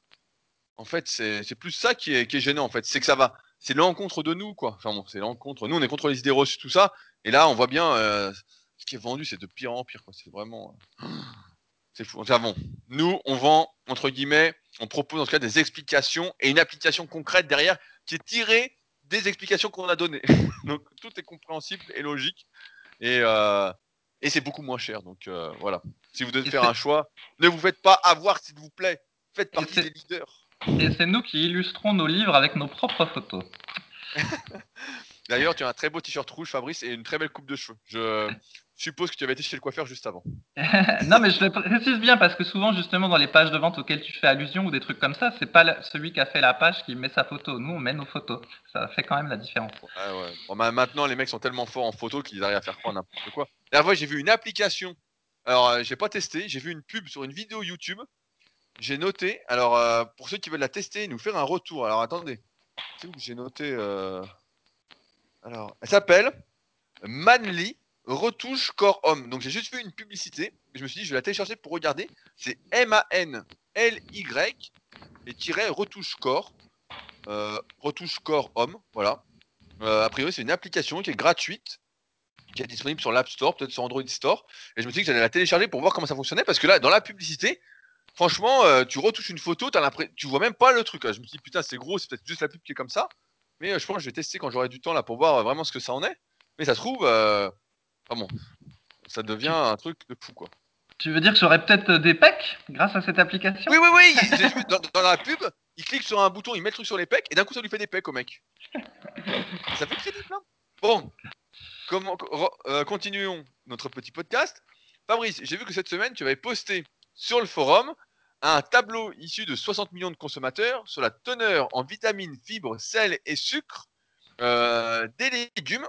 en fait, c'est plus ça qui est, gênant en fait, c'est que ça va, c'est l'encontre de nous, quoi. Enfin bon, c'est l'encontre. Nous, on est contre les idées reçues, tout ça, et là, on voit bien euh, ce qui est vendu, c'est de pire en pire, quoi. C'est vraiment, c'est fou. Enfin bon, nous, on vend entre guillemets, on propose en tout cas des explications et une application concrète derrière qui est tirée des explications qu'on a données. donc tout est compréhensible et logique. Et, et c'est beaucoup moins cher. Donc voilà. Si vous devez faire un choix, ne vous faites pas avoir, s'il vous plaît. Faites partie des leaders. Et c'est nous qui illustrons nos livres avec nos propres photos. D'ailleurs, tu as un très beau t-shirt rouge, Fabrice, et une très belle coupe de cheveux. Je suppose que tu avais été chez le coiffeur juste avant. non, mais je le précise bien parce que souvent, justement, dans les pages de vente auxquelles tu fais allusion ou des trucs comme ça, c'est pas celui qui a fait la page qui met sa photo. Nous, on met nos photos. Ça fait quand même la différence. Ouais, ouais. maintenant, les mecs sont tellement forts en photo qu'ils arrivent à faire croire n'importe quoi. Fois, j'ai vu une application. Alors, euh, j'ai pas testé. J'ai vu une pub sur une vidéo YouTube. J'ai noté. Alors, euh, pour ceux qui veulent la tester, nous faire un retour. Alors, attendez. C'est où j'ai noté euh, Alors, elle s'appelle Manly retouche corps homme. Donc j'ai juste vu une publicité, je me suis dit je vais la télécharger pour regarder. C'est M-A-N-L-Y et tiret retouche corps. Euh, retouche corps homme, voilà. A priori c'est une application qui est gratuite, qui est disponible sur l'App Store, peut-être sur Android Store. Et je me suis dit que j'allais la télécharger pour voir comment ça fonctionnait parce que là dans la publicité, franchement, euh, tu retouches une photo, as tu vois même pas le truc. Je me suis dit putain c'est gros, c'est peut-être juste la pub qui est comme ça. Mais je pense que je vais tester quand j'aurai du temps là pour voir vraiment ce que ça en est. Mais ça se trouve, ah bon, ça devient un truc de fou, quoi. Tu veux dire que j'aurais peut-être des pecs grâce à cette application? Oui, oui, oui vu dans, la pub, il clique sur un bouton, il met le truc sur les pecs, et d'un coup, ça lui fait des pecs au mec. ça fait crédible, hein Bon, comment, euh, continuons notre petit podcast. Fabrice, j'ai vu que cette semaine, tu avais posté sur le forum un tableau issu de 60 millions de consommateurs sur la teneur en vitamines, fibres, sel et sucre euh, des légumes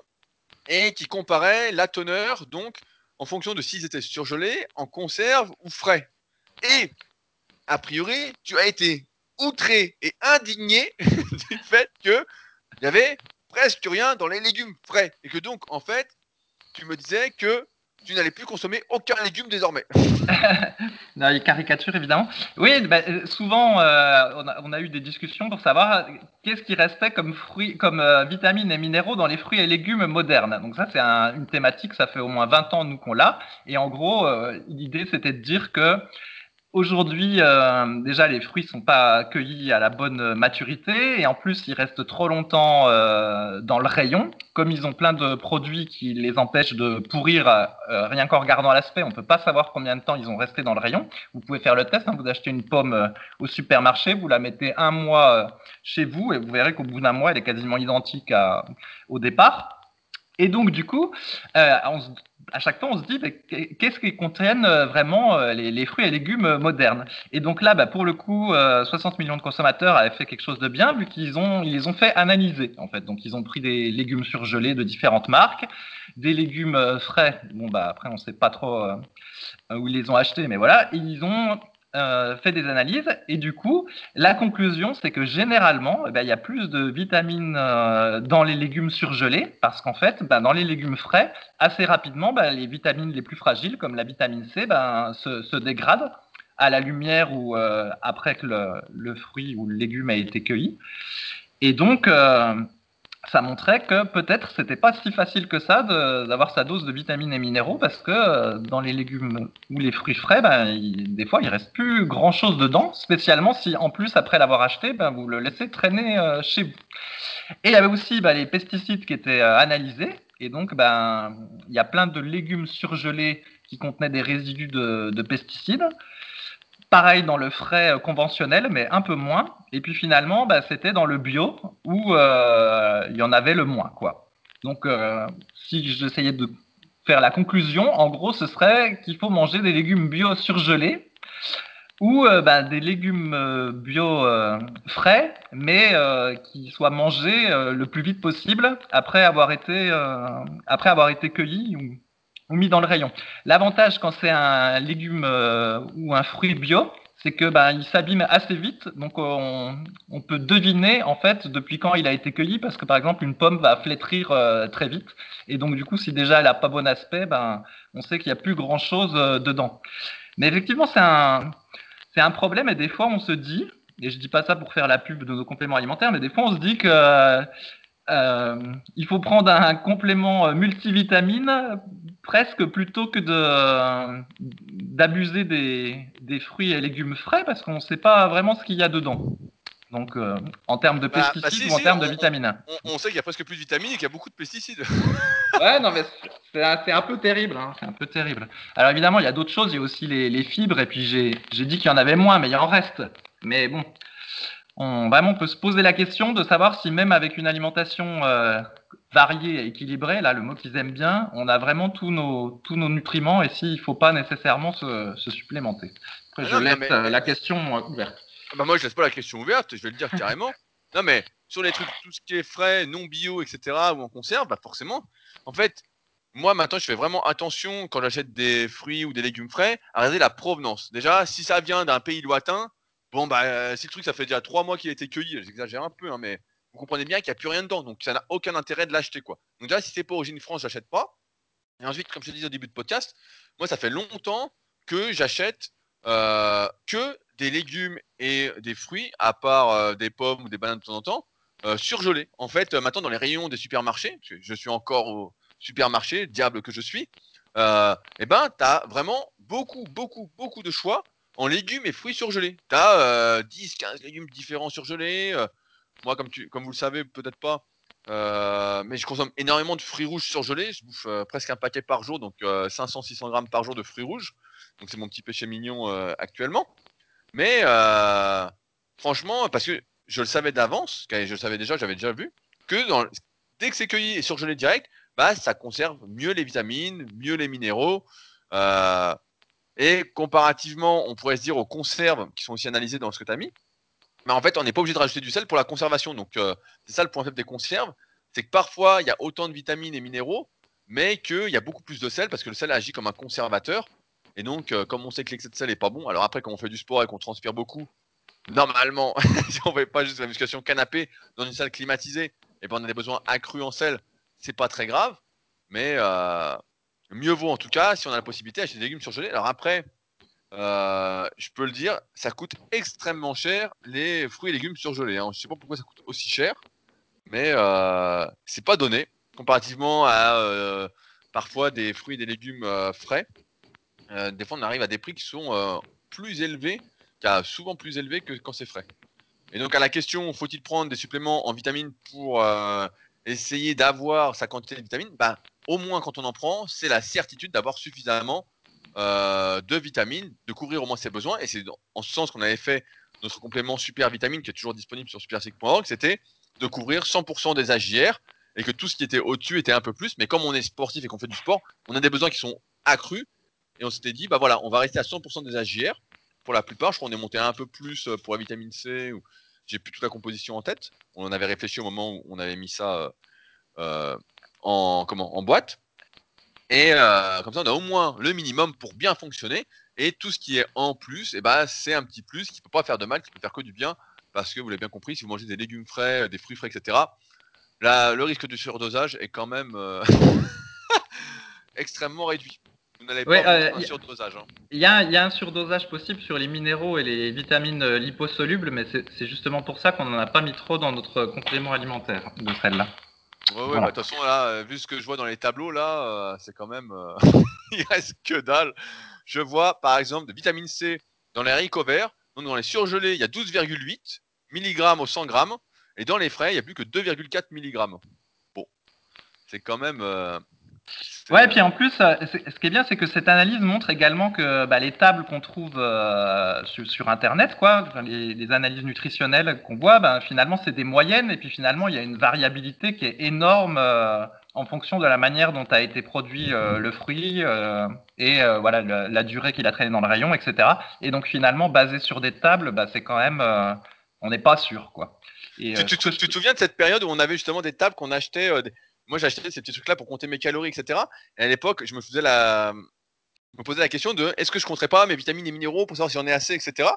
et qui comparait la teneur, donc, en fonction de s'ils étaient surgelés, en conserve ou frais. Et, a priori, tu as été outré et indigné du fait qu'il n'y avait presque rien dans les légumes frais. Et que donc, en fait, tu me disais que tu n'allais plus consommer aucun légume désormais. non, il caricature évidemment. Oui, bah, euh, souvent euh, on, a, eu des discussions pour savoir euh, qu'est-ce qui restait comme fruits, comme vitamines et minéraux dans les fruits et légumes modernes. Donc ça c'est une thématique, ça fait au moins 20 ans nous qu'on l'a. Et en gros, l'idée c'était de dire que Aujourd'hui, euh, déjà, les fruits sont pas cueillis à la bonne maturité et en plus, ils restent trop longtemps euh, dans le rayon. Comme ils ont plein de produits qui les empêchent de pourrir, euh, rien qu'en regardant l'aspect, on peut pas savoir combien de temps ils ont resté dans le rayon. Vous pouvez faire le test. Hein, vous achetez une pomme au supermarché, vous la mettez un mois chez vous et vous verrez qu'au bout d'un mois, elle est quasiment identique au départ. Et donc, du coup, on se à chaque fois, on se dit qu'est-ce qu'ils contiennent euh, vraiment euh, les, fruits et légumes euh, modernes? Et donc là, bah, pour le coup, 60 millions de consommateurs avaient fait quelque chose de bien vu qu'ils ont ils les ont fait analyser en fait. Donc ils ont pris des légumes surgelés de différentes marques, des légumes frais. Bon bah après on ne sait pas trop où ils les ont achetés, mais voilà, ils ont euh, fait des analyses et du coup, la conclusion, c'est que généralement, eh ben, il y a plus de vitamines euh, dans les légumes surgelés parce qu'en fait, ben, dans les légumes frais, assez rapidement, ben, les vitamines les plus fragiles, comme la vitamine C, ben, se, dégradent à la lumière ou euh, après que le, fruit ou le légume a été cueilli. Et donc, ça montrait que peut-être c'était pas si facile que ça d'avoir sa dose de vitamines et minéraux parce que euh, dans les légumes ou les fruits frais, ben, des fois il reste plus grand chose dedans, spécialement si en plus après l'avoir acheté, ben, vous le laissez traîner euh, chez vous. Et il y avait aussi ben, les pesticides qui étaient euh, analysés et donc ben il y a plein de légumes surgelés qui contenaient des résidus de, de pesticides. Pareil dans le frais euh, conventionnel, mais un peu moins. Et puis finalement, bah, c'était dans le bio où euh, il y en avait le moins. Quoi. Donc, euh, si j'essayais de faire la conclusion, en gros, ce serait qu'il faut manger des légumes bio surgelés ou bah, des légumes bio frais, mais qui soient mangés le plus vite possible après avoir été, après avoir été cueillis mis dans le rayon. L'avantage quand c'est un légume euh, ou un fruit bio, c'est que ben, il s'abîme assez vite, donc on, peut deviner en fait depuis quand il a été cueilli, parce que par exemple une pomme va flétrir euh, très vite, et donc du coup si déjà elle a pas bon aspect, ben on sait qu'il y a plus grand chose euh, dedans. Mais effectivement c'est un c'est un problème et des fois on se dit, et je dis pas ça pour faire la pub de nos compléments alimentaires, mais des fois on se dit que euh, il faut prendre un complément multivitamine presque plutôt que de d'abuser des, des, fruits et légumes frais parce qu'on ne sait pas vraiment ce qu'il y a dedans. Donc, euh, en termes de bah, bah, pesticides ou en termes de vitamines. On, sait qu'il y a presque plus de vitamines et qu'il y a beaucoup de pesticides. ouais, non, mais c'est un, peu terrible. Hein, c'est un peu terrible. Alors, évidemment, il y a d'autres choses. Il y a aussi les, les fibres. Et puis, j'ai dit qu'il y en avait moins, mais il en reste. Mais bon, on vraiment peut se poser la question de savoir si même avec une alimentation euh, variée et équilibrée, là le mot qu'ils aiment bien, on a vraiment tous nos, tous nos nutriments et s'il ne faut pas nécessairement se, supplémenter. Après, ah je laisse euh, la question ouverte. Ah bah moi, je laisse pas la question ouverte, je vais le dire carrément. non, mais sur les trucs, tout ce qui est frais, non bio, etc., ou en conserve, bah forcément, en fait, moi maintenant, je fais vraiment attention quand j'achète des fruits ou des légumes frais à regarder la provenance. Déjà, si ça vient d'un pays lointain, Bon, bah, euh, si le truc, ça fait déjà trois mois qu'il a été cueilli, j'exagère un peu, hein, mais vous comprenez bien qu'il n'y a plus rien dedans, donc ça n'a aucun intérêt de l'acheter, quoi. Donc déjà, si c'est pas Origine France, j'achète pas. Et ensuite, comme je te disais au début de podcast, moi, ça fait longtemps que j'achète euh, que des légumes et des fruits, à part euh, des pommes ou des bananes de temps en temps, surgelés. En fait, maintenant, dans les rayons des supermarchés, je suis encore au supermarché, diable que je suis, et eh ben, tu as vraiment beaucoup, beaucoup, beaucoup de choix en légumes et fruits surgelés. Tu as 10, 15 légumes différents surgelés. Euh, moi, comme, tu, comme vous le savez, peut-être pas, euh, mais je consomme énormément de fruits rouges surgelés. Je bouffe euh, presque un paquet par jour, donc 500-600 grammes par jour de fruits rouges. Donc c'est mon petit péché mignon actuellement. Mais franchement, parce que je le savais d'avance, je le savais déjà, j'avais déjà vu, que dans, dès que c'est cueilli et surgelé direct, bah, ça conserve mieux les vitamines, mieux les minéraux. Et comparativement, on pourrait se dire aux conserves qui sont aussi analysées dans ce que tu as mis, mais en fait, on n'est pas obligé de rajouter du sel pour la conservation. Donc, euh, c'est ça le point faible des conserves c'est que parfois, il y a autant de vitamines et minéraux, mais qu'il y a beaucoup plus de sel parce que le sel agit comme un conservateur. Et donc, euh, comme on sait que l'excès de sel n'est pas bon, alors après, quand on fait du sport et qu'on transpire beaucoup, normalement, si on ne fait pas juste la musculation canapé dans une salle climatisée, et eh ben on a des besoins accrus en sel, c'est pas très grave. Mais euh, mieux vaut en tout cas, si on a la possibilité, d'acheter des légumes surgelés. Alors après, euh, je peux le dire, ça coûte extrêmement cher les fruits et légumes surgelés. Hein. Je ne sais pas pourquoi ça coûte aussi cher, mais euh, c'est pas donné comparativement à euh, parfois des fruits et des légumes euh, frais. des fois, on arrive à des prix qui sont plus élevés, souvent plus élevés que quand c'est frais. Et donc à la question, faut-il prendre des suppléments en vitamines pour essayer d'avoir sa quantité de vitamines? Bah, au moins quand on en prend, c'est la certitude d'avoir suffisamment euh, de vitamines, de couvrir au moins ses besoins. Et c'est en ce sens qu'on avait fait notre complément super vitamine qui est toujours disponible sur supersic.org, c'était de couvrir 100% des AJR et que tout ce qui était au-dessus était un peu plus. Mais comme on est sportif et qu'on fait du sport, on a des besoins qui sont accrus. Et on s'était dit, bah voilà, on va rester à 100% des AJR pour la plupart. Je crois qu'on est monté un peu plus pour la vitamine C. Ou... J'ai plus toute la composition en tête. On en avait réfléchi au moment où on avait mis ça euh, euh, en, comment, en boîte. Et euh, comme ça, on a au moins le minimum pour bien fonctionner. Et tout ce qui est en plus, eh ben, c'est un petit plus qui ne peut pas faire de mal, qui peut faire que du bien. Parce que vous l'avez bien compris, si vous mangez des légumes frais, des fruits frais, etc., là, le risque de surdosage est quand même euh, extrêmement réduit. Vous n'allez pas euh, un surdosage. Hein. Il y, a, y, a un surdosage possible sur les minéraux et les vitamines liposolubles, mais c'est justement pour ça qu'on n'en a pas mis trop dans notre complément alimentaire de celle-là. Ouais, ouais, bah, de toute façon, là, euh, vu ce que je vois dans les tableaux, là, euh, c'est quand même. Euh, il reste que dalle. Je vois, par exemple, de vitamine C dans les haricots verts. Donc, dans les surgelés, il y a 12,8 mg au 100 g. Et dans les frais, il n'y a plus que 2,4 mg. Bon. C'est quand même. Ouais, et puis en plus, euh, ce qui est bien, c'est que cette analyse montre également que bah, les tables qu'on trouve euh, sur, Internet, quoi, les, analyses nutritionnelles qu'on voit, bah, finalement, c'est des moyennes, et puis finalement, il y a une variabilité qui est énorme euh, en fonction de la manière dont a été produit le fruit et voilà la, durée qu'il a traîné dans le rayon, etc. Et donc finalement, basé sur des tables, bah, c'est quand même, on n'est pas sûr, quoi. tu, te souviens de cette période où on avait justement des tables qu'on achetait moi j'achetais ces petits trucs là pour compter mes calories, etc. Et à l'époque, je me faisais la, me posais la question de est-ce que je compterais pas mes vitamines et minéraux pour savoir si j'en ai assez, etc.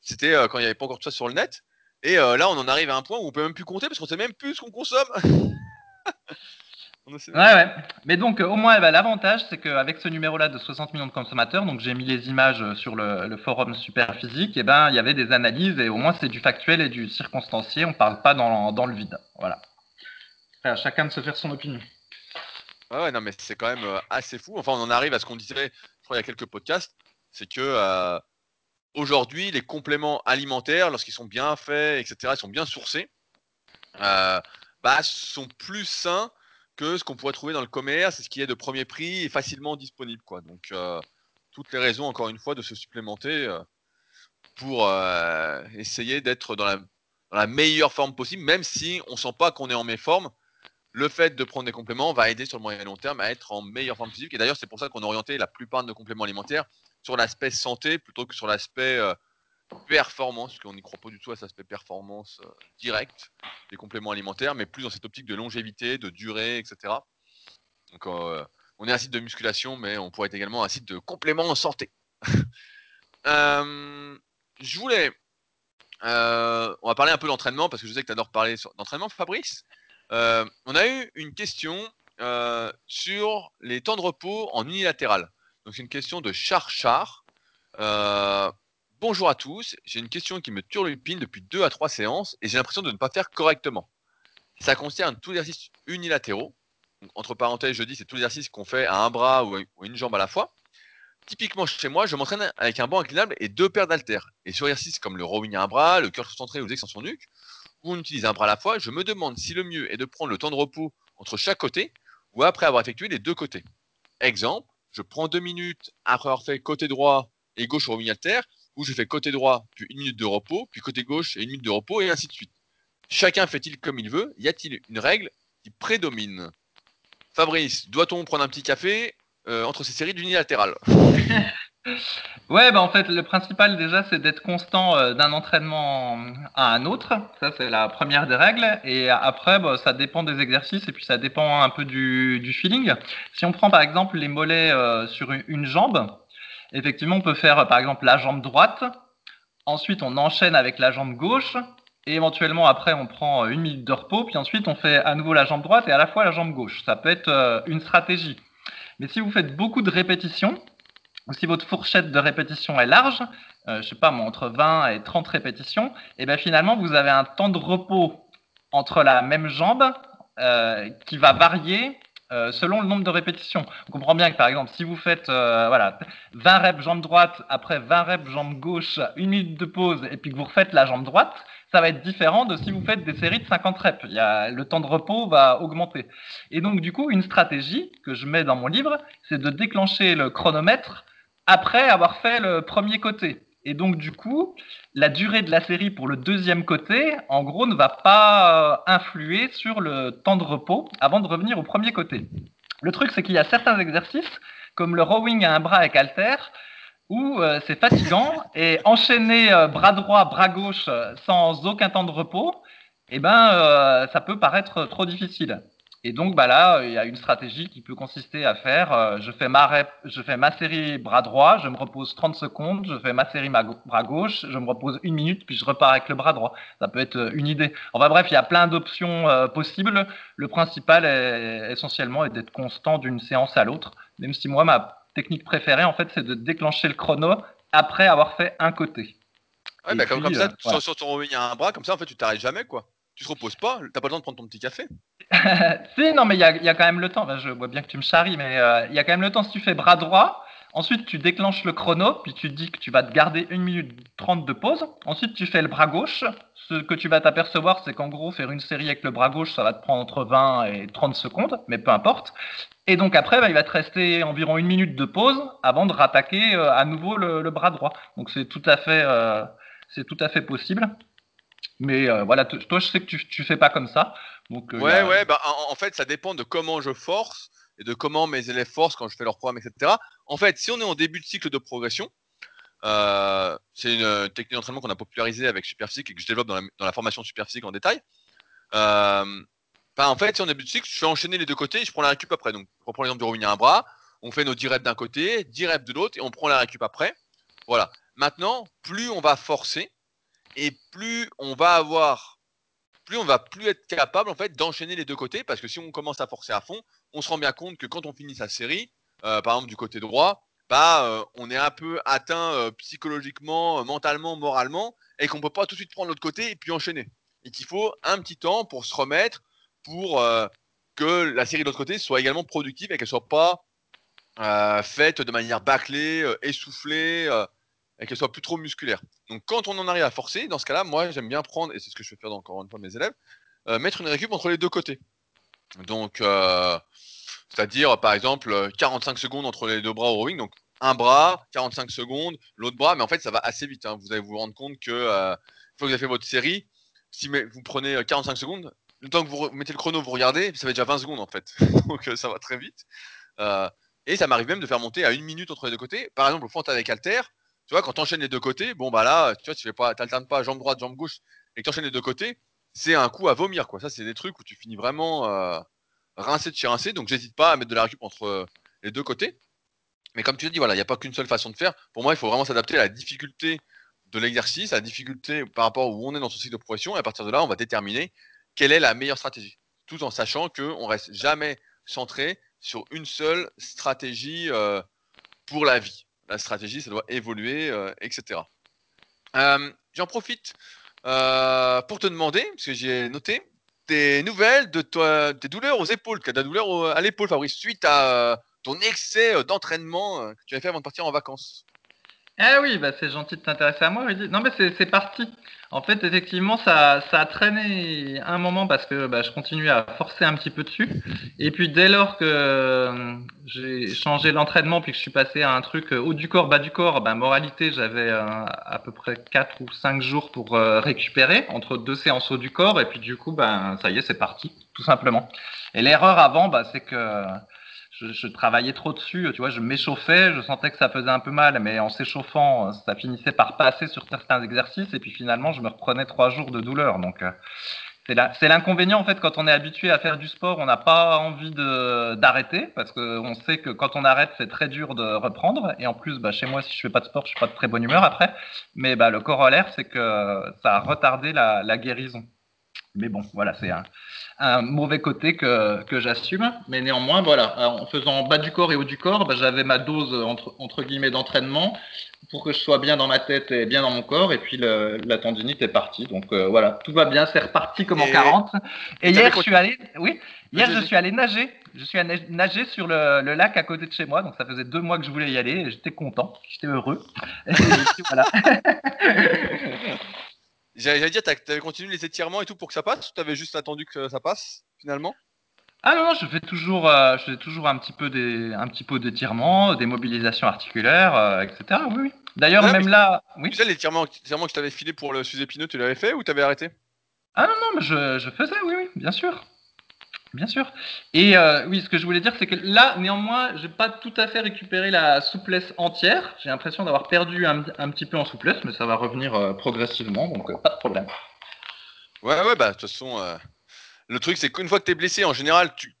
C'était quand il n'y avait pas encore tout ça sur le net. Et là, on en arrive à un point où on peut même plus compter parce qu'on sait même plus ce qu'on consomme. ouais, ouais. Mais donc, au moins, bah, l'avantage, c'est qu'avec ce numéro-là de 60 millions de consommateurs, donc j'ai mis les images sur le, forum Superphysique, et ben, il y avait des analyses et au moins c'est du factuel et du circonstancié. On parle pas dans, dans le vide. Voilà. Chacun de se faire son opinion. Ouais, non, mais c'est quand même assez fou. Enfin, on en arrive à ce qu'on disait, je crois, il y a quelques podcasts, c'est que aujourd'hui, les compléments alimentaires, lorsqu'ils sont bien faits, etc., ils sont bien sourcés, euh, bah, sont plus sains que ce qu'on pourrait trouver dans le commerce ce qui est de premier prix et facilement disponible. Quoi. Donc, euh, toutes les raisons, encore une fois, de se supplémenter euh, pour essayer d'être dans la, meilleure forme possible, même si on ne sent pas qu'on est en méforme. Le fait de prendre des compléments va aider sur le moyen et long terme à être en meilleure forme physique. Et d'ailleurs, c'est pour ça qu'on a orienté la plupart de nos compléments alimentaires sur l'aspect santé plutôt que sur l'aspect euh, performance, parce qu'on n'y croit pas du tout à cet aspect performance euh, direct des compléments alimentaires, mais plus dans cette optique de longévité, de durée, etc. Donc euh, on est un site de musculation, mais on pourrait être également un site de compléments en santé. je voulais. on va parler un peu d'entraînement parce que je sais que tu adores parler d'entraînement, Fabrice. On a eu une question sur les temps de repos en unilatéral. Donc c'est une question de Char Char. Euh, bonjour à tous, j'ai une question qui me turlupine depuis deux à trois séances et j'ai l'impression de ne pas faire correctement. Ça concerne tous les exercices unilatéraux. entre parenthèses, je dis c'est tous les exercices qu'on fait à un bras ou une jambe à la fois. Typiquement chez moi, je m'entraîne avec un banc inclinable et deux paires d'haltères. Et sur exercices comme le rowing à un bras, le cœur concentré ou les extensions nuque, où on utilise un bras à la fois, je me demande si le mieux est de prendre le temps de repos entre chaque côté ou après avoir effectué les deux côtés. Exemple, je prends deux minutes après avoir fait côté droit et gauche au terre, ou je fais côté droit, puis une minute de repos, puis côté gauche et une minute de repos, et ainsi de suite. Chacun fait-il comme il veut Y a-t-il une règle qui prédomine? Fabrice, doit-on prendre un petit café euh, entre ces séries d'unilatérales? Ouais, bah en fait, le principal déjà, c'est d'être constant euh, d'un entraînement à un autre. Ça, c'est la première des règles. Et après, bah, ça dépend des exercices et puis ça dépend un peu du, feeling. Si on prend par exemple les mollets euh, sur une, jambe, effectivement, on peut faire par exemple la jambe droite. Ensuite, on enchaîne avec la jambe gauche. Et éventuellement, après, on prend une minute de repos. Puis ensuite, on fait à nouveau la jambe droite et à la fois la jambe gauche. Ça peut être euh, une stratégie. Mais si vous faites beaucoup de répétitions, si votre fourchette de répétition est large, euh, je sais pas entre 20 et 30 répétitions, et bien finalement vous avez un temps de repos entre la même jambe euh, qui va varier euh, selon le nombre de répétitions. On comprend bien que par exemple, si vous faites voilà, 20 reps jambe droite, après 20 reps jambe gauche, une minute de pause, et puis que vous refaites la jambe droite, ça va être différent de si vous faites des séries de 50 reps. Il y a, le temps de repos va augmenter. Et donc, du coup, une stratégie que je mets dans mon livre, c'est de déclencher le chronomètre après avoir fait le premier côté. Et donc, du coup, la durée de la série pour le deuxième côté, en gros, ne va pas euh, influer sur le temps de repos avant de revenir au premier côté. Le truc, c'est qu'il y a certains exercices, comme le rowing à un bras avec halter, où euh, c'est fatigant et enchaîner euh, bras droit, bras gauche sans aucun temps de repos, eh ben, ça peut paraître trop difficile. Et donc bah là, il y a une stratégie qui peut consister à faire euh, je fais ma je fais ma série bras droit, je me repose 30 secondes, je fais ma série bras gauche, je me repose une minute, puis je repars avec le bras droit. Ça peut être euh, une idée. Enfin bref, il y a plein d'options euh, possibles. Le principal est, essentiellement est d'être constant d'une séance à l'autre. Même si moi, ma technique préférée, en fait, c'est de déclencher le chrono après avoir fait un côté. Ouais, bah, comme, ça, sur, ton revenu à un bras, comme ça, en fait, tu t'arrêtes jamais, quoi tu te reposes pas, t'as pas le temps de prendre ton petit café Si, non, mais il y a, quand même le temps. je vois bien que tu me charries, mais euh, il y a quand même le temps. Si tu fais bras droit, ensuite tu déclenches le chrono, puis tu dis que tu vas te garder une minute 30 de pause. Ensuite, tu fais le bras gauche. Ce que tu vas t'apercevoir, c'est qu'en gros, faire une série avec le bras gauche, ça va te prendre entre 20 et 30 secondes, mais peu importe. Et donc après, bah, il va te rester environ une minute de pause avant de rattaquer euh, à nouveau le, bras droit. Donc c'est tout euh, c'est tout à fait possible. Mais euh, voilà, toi, je sais que tu, tu fais pas comme ça. Donc, euh, ouais, ouais, bah, en, fait, ça dépend de comment je force et de comment mes élèves forcent quand je fais leur programme, etc. En fait, si on est en début de cycle de progression, euh, c'est une technique d'entraînement qu'on a popularisée avec Superphysique et que je développe dans la, dans la formation Superphysique en détail. Bah, en fait, si on est en début de cycle, je fais enchaîner les deux côtés et je prends la récup après. Donc, je reprends l'exemple du revenu à un bras, on fait nos 10 reps d'un côté, 10 reps de l'autre et on prend la récup après. Voilà. Maintenant, plus on va forcer et plus on va avoir, plus on va plus être capable en fait d'enchaîner les deux côtés parce que si on commence à forcer à fond, on se rend bien compte que quand on finit sa série, euh, par exemple du côté droit, bah, euh, on est un peu atteint euh, psychologiquement, mentalement, moralement, et qu'on peut pas tout de suite prendre l'autre côté et puis enchaîner. Et qu'il faut un petit temps pour se remettre, pour que la série de l'autre côté soit également productive et qu'elle soit pas faite de manière bâclée, essoufflée, et qu'elle soit plus trop musculaire. Donc quand on en arrive à forcer, dans ce cas-là, moi j'aime bien prendre, et c'est ce que je fais faire encore une fois mes élèves, mettre une récup entre les deux côtés. Donc c'est-à-dire, par exemple, 45 euh, secondes entre les deux bras au rowing. Donc, un bras, 45 secondes, l'autre bras. Mais en fait, ça va assez vite. Hein. Vous allez vous rendre compte que, euh, une fois que vous avez fait votre série, si vous prenez 45 euh, secondes, le temps que vous mettez le chrono, vous regardez, ça va déjà 20 secondes en fait. Donc, ça va très vite. et ça m'arrive même de faire monter à une minute entre les deux côtés. Par exemple, au fond avec Alter, tu vois, quand tu enchaînes les deux côtés, bon, bah là, tu vois, tu fais pas, pas jambe droite, jambe gauche, et que tu enchaînes les deux côtés, c'est un coup à vomir, quoi. Ça, c'est des trucs où tu finis vraiment rincer de chez rincer. Donc, j'hésite pas à mettre de la récup entre euh, les deux côtés. Mais comme tu l'as dit, voilà, il n'y a pas qu'une seule façon de faire. Pour moi, il faut vraiment s'adapter à la difficulté de l'exercice, à la difficulté par rapport où on est dans son cycle de progression. Et à partir de là, on va déterminer quelle est la meilleure stratégie. Tout en sachant qu'on reste jamais centré sur une seule stratégie euh, pour la vie. La stratégie, ça doit évoluer, euh, etc. J'en profite pour te demander, parce que j'ai noté, des nouvelles de toi, tes douleurs aux épaules, tu as des douleurs à l'épaule, Fabrice, suite à euh, ton excès euh, d'entraînement euh, que tu as fait avant de partir en vacances. Ah oui, bah c'est gentil de t'intéresser à moi, Non, mais c'est parti. En fait, effectivement, ça, ça a traîné un moment parce que bah, je continuais à forcer un petit peu dessus. Et puis, dès lors que euh, j'ai changé l'entraînement, puis que je suis passé à un truc euh, haut du corps, bas du corps, bah, moralité, j'avais euh, à peu près 4 ou 5 jours pour récupérer entre deux séances haut du corps. Et puis, du coup, bah, ça y est, c'est parti, tout simplement. Et l'erreur avant, bah, c'est que je, travaillais trop dessus, tu vois, je m'échauffais, je sentais que ça faisait un peu mal, mais en s'échauffant, ça finissait par passer sur certains exercices, et puis finalement, je me reprenais trois jours de douleur. Donc, euh, c'est l'inconvénient, en fait, quand on est habitué à faire du sport, on n'a pas envie d'arrêter, parce qu'on sait que quand on arrête, c'est très dur de reprendre, et en plus, bah, chez moi, si je fais pas de sport, je suis pas de très bonne humeur après, mais bah, le corollaire, c'est que ça a retardé la, la guérison. Mais bon, voilà, c'est un, un mauvais côté que, que j'assume. Mais néanmoins, voilà, en faisant bas du corps et haut du corps, bah, j'avais ma dose entre, entre guillemets d'entraînement pour que je sois bien dans ma tête et bien dans mon corps. Et puis la tendinite est partie. Donc euh, voilà, tout va bien, c'est reparti comme en 40. Et hier, je suis allé, oui, hier je suis allé nager. Je suis allé nager sur le, le, lac à côté de chez moi. Donc ça faisait deux mois que je voulais y aller. et J'étais content, j'étais heureux. Et voilà. J'allais dire, t'avais continué les étirements et tout pour que ça passe ou t'avais juste attendu que ça passe finalement? Ah non, je fais toujours, euh, je fais toujours un petit peu des, un petit peu d'étirements, des mobilisations articulaires, euh, etc. Oui, oui. D'ailleurs, même là, oui. Tu sais, l'étirement que je t'avais filé pour le sus-épineux, tu l'avais fait ou t'avais arrêté? Ah non, non, mais je, je faisais, oui, oui, bien sûr. Bien sûr. Et euh, oui, ce que je voulais dire, c'est que là, néanmoins, j'ai pas tout à fait récupéré la souplesse entière. J'ai l'impression d'avoir perdu un, petit peu en souplesse, mais ça va revenir euh, progressivement, donc euh, pas de problème. Ouais, ouais, bah de toute façon, le truc, c'est qu'une fois que tu es blessé, en général, tu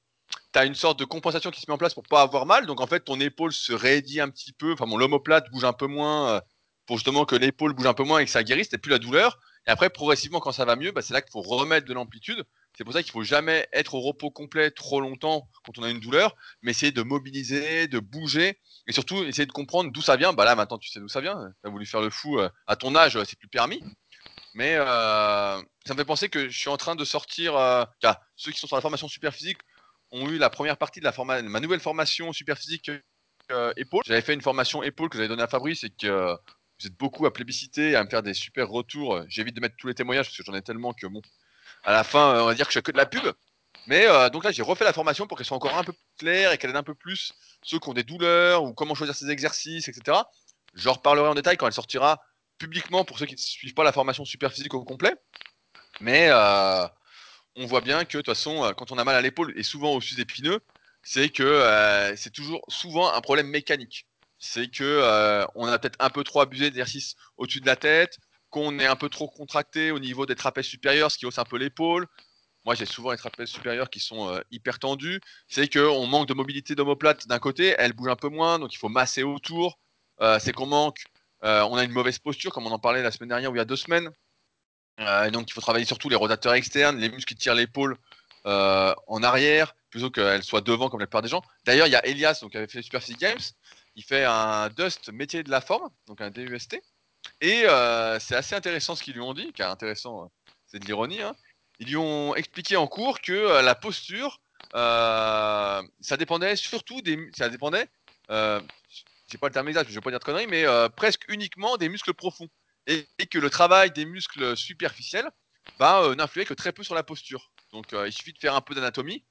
as une sorte de compensation qui se met en place pour pas avoir mal. Donc en fait, ton épaule se raidit un petit peu. Enfin, mon l'omoplate bouge un peu moins pour justement que l'épaule bouge un peu moins et que ça guérisse. T'as plus la douleur. Et après, progressivement, quand ça va mieux, bah, c'est là qu'il faut remettre de l'amplitude. C'est pour ça qu'il faut jamais être au repos complet trop longtemps quand on a une douleur, mais essayer de mobiliser, de bouger, et surtout essayer de comprendre d'où ça vient. Bah là, maintenant, tu sais d'où ça vient. Tu as voulu faire le fou euh, à ton âge, c'est plus permis. Mais euh, ça me fait penser que je suis en train de sortir. Euh, ceux qui sont sur la formation super physique ont eu la première partie de la ma nouvelle formation super physique épaule. J'avais fait une formation épaule que j'avais donnée à Fabrice et que vous êtes beaucoup à plébisciter, à me faire des super retours. J'évite de mettre tous les témoignages parce que j'en ai tellement que bon, à la fin, euh, on va dire que je fais que de la pub. Mais euh, donc là, j'ai refait la formation pour qu'elle soit encore un peu plus claire et qu'elle aide un peu plus ceux qui ont des douleurs ou comment choisir ses exercices, etc. Je reparlerai en détail quand elle sortira publiquement pour ceux qui ne suivent pas la formation super physique au complet. Mais euh, on voit bien que de toute façon, quand on a mal à l'épaule et souvent au sus épineux, c'est que c'est toujours souvent un problème mécanique. C'est que on a peut-être un peu trop abusé d'exercices au-dessus de la tête, qu'on est un peu trop contracté au niveau des trapèzes supérieurs, ce qui hausse un peu l'épaule. Moi, j'ai souvent les trapèzes supérieurs qui sont euh, hyper tendus. C'est qu'on manque de mobilité d'omoplate d'un côté, elle bouge un peu moins, donc il faut masser autour. Euh, c'est qu'on manque on a une mauvaise posture, comme on en parlait la semaine dernière ou il y a deux semaines. donc il faut travailler surtout les rotateurs externes, les muscles qui tirent l'épaule en arrière, plutôt qu'elle soit devant comme la plupart des gens. D'ailleurs, il y a Elias, donc, qui avait fait Super Physique Games, il fait un Dust métier de la forme, donc un DUST. Et euh, c'est assez intéressant ce qu'ils lui ont dit, car intéressant, euh, c'est de l'ironie. Hein. Ils lui ont expliqué en cours que euh, la posture, ça dépendait surtout des. Ça dépendait, j'ai pas le terme exact, je vais pas dire de conneries, mais presque uniquement des muscles profonds. Et, que le travail des muscles superficiels bah, n'influait que très peu sur la posture. Donc il suffit de faire un peu d'anatomie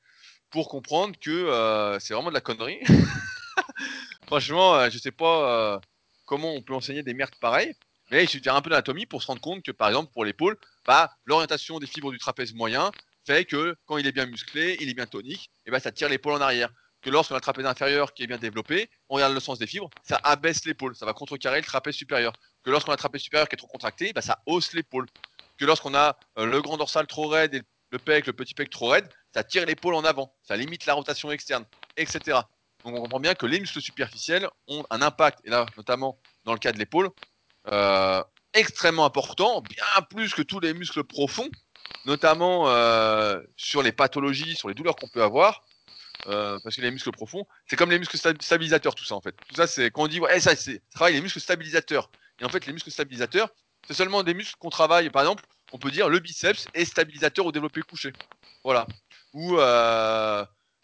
pour comprendre que c'est vraiment de la connerie. Franchement, je sais pas comment on peut enseigner des merdes pareilles. Mais il suffit un peu d'anatomie pour se rendre compte que, par exemple, pour l'épaule, bah, l'orientation des fibres du trapèze moyen fait que quand il est bien musclé, il est bien tonique, et bah, ça tire l'épaule en arrière. Que lorsqu'on a le trapèze inférieur qui est bien développé, on regarde le sens des fibres, ça abaisse l'épaule, ça va contrecarrer le trapèze supérieur. Que lorsqu'on a le trapèze supérieur qui est trop contracté, bah, ça hausse l'épaule. Que lorsqu'on a euh, le grand dorsal trop raide et le pec, le petit pec trop raide, ça tire l'épaule en avant, ça limite la rotation externe, etc. Donc on comprend bien que les muscles superficiels ont un impact, et là notamment dans le cas de l'épaule, euh, extrêmement important, bien plus que tous les muscles profonds, notamment euh, sur les pathologies, sur les douleurs qu'on peut avoir. Euh, parce que les muscles profonds, c'est comme les muscles stabilisateurs, tout ça en fait. Tout ça, c'est quand on dit, ouais, ça, c'est travaille les muscles stabilisateurs. Et en fait, les muscles stabilisateurs, c'est seulement des muscles qu'on travaille. Par exemple, on peut dire le biceps est stabilisateur au développé couché. Voilà. Ou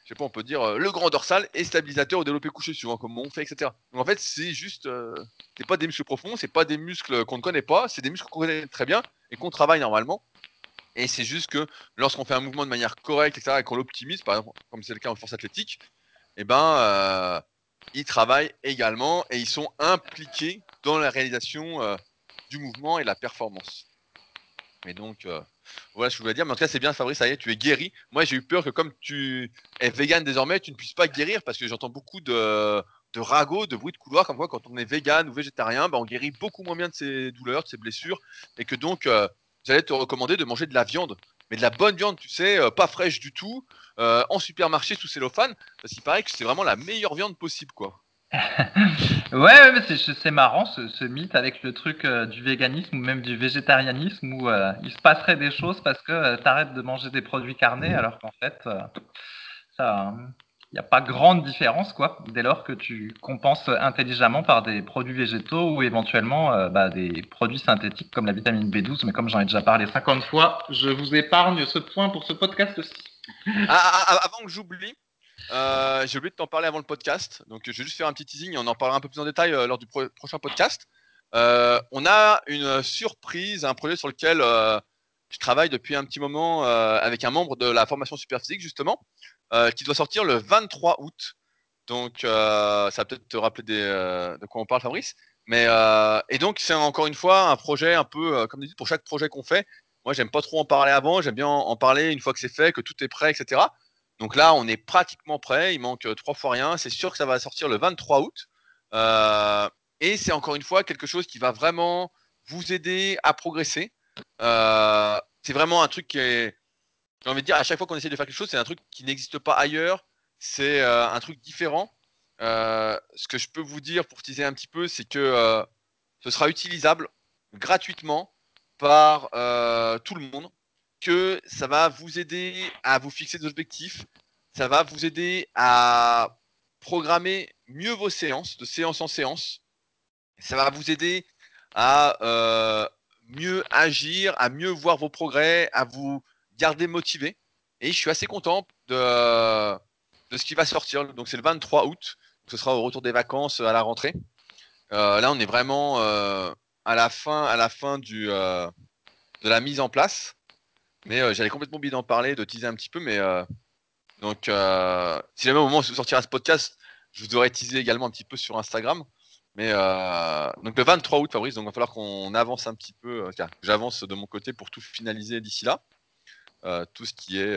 je sais pas, on peut dire euh, le grand dorsal est stabilisateur au développé couché, suivant comment on fait, etc. Donc en fait, c'est juste, euh, c'est pas des muscles profonds, c'est pas des muscles qu'on ne connaît pas, c'est des muscles qu'on connaît très bien et qu'on travaille normalement. Et c'est juste que lorsqu'on fait un mouvement de manière correcte, etc., et qu'on l'optimise, par exemple, comme c'est le cas en force athlétique, eh ben, euh, ils travaillent également et ils sont impliqués dans la réalisation du mouvement et la performance. Mais donc, voilà ce que je voulais dire. Mais en tout cas, c'est bien, Fabrice, ça y est, tu es guéri. Moi, j'ai eu peur que comme tu es vegan désormais, tu ne puisses pas guérir parce que j'entends beaucoup de, de ragots, de bruits de couloir, comme quoi quand on est vegan ou végétarien, bah, on guérit beaucoup moins bien de ses douleurs, de ses blessures. Et que donc, euh, j'allais te recommander de manger de la viande. Mais de la bonne viande, tu sais, euh, pas fraîche du tout, euh, en supermarché sous cellophane, parce qu'il paraît que c'est vraiment la meilleure viande possible, quoi. ouais, ouais c'est marrant ce, mythe avec le truc euh, du véganisme ou même du végétarianisme où euh, il se passerait des choses parce que euh, tu arrêtes de manger des produits carnés alors qu'en fait, ça, il n'y a pas grande différence quoi, dès lors que tu compenses intelligemment par des produits végétaux ou éventuellement bah, des produits synthétiques comme la vitamine B12. Mais comme j'en ai déjà parlé 50 fois, je vous épargne ce point pour ce podcast aussi. Ah, ah, ah, avant que j'oublie, euh, j'ai oublié de t'en parler avant le podcast, donc je vais juste faire un petit teasing et on en parlera un peu plus en détail euh, lors du prochain podcast. Euh, on a une surprise, un projet sur lequel je travaille depuis un petit moment avec un membre de la formation Superphysique justement, qui doit sortir le 23 août. Donc ça va peut-être te rappeler de quoi on parle Fabrice. Mais et donc c'est encore une fois un projet un peu comme dit pour chaque projet qu'on fait. Moi j'aime pas trop en parler avant, j'aime bien en parler une fois que c'est fait, que tout est prêt, etc. Donc là, on est pratiquement prêt. Il manque trois fois rien. C'est sûr que ça va sortir le 23 août. Et c'est encore une fois quelque chose qui va vraiment vous aider à progresser. C'est vraiment un truc qui est, j'ai envie de dire, à chaque fois qu'on essaie de faire quelque chose, c'est un truc qui n'existe pas ailleurs. C'est un truc différent. ce que je peux vous dire pour teaser un petit peu, c'est que ce sera utilisable gratuitement par tout le monde que ça va vous aider à vous fixer des objectifs, ça va vous aider à programmer mieux vos séances, de séance en séance. Ça va vous aider à euh, mieux agir, à mieux voir vos progrès, à vous garder motivé. Et je suis assez content de, de ce qui va sortir. Donc c'est le 23 août. Ce sera au retour des vacances à la rentrée. Euh, là, on est vraiment euh, à la fin, à la fin du, de la mise en place. Mais euh, j'allais complètement oublié d'en parler, de teaser un petit peu, mais euh, donc euh, si jamais au moment où sortira ce podcast, je vous aurais teasé également un petit peu sur Instagram. Mais donc le 23 août, Fabrice, donc il va falloir qu'on avance un petit peu. J'avance de mon côté pour tout finaliser d'ici là. tout ce qui est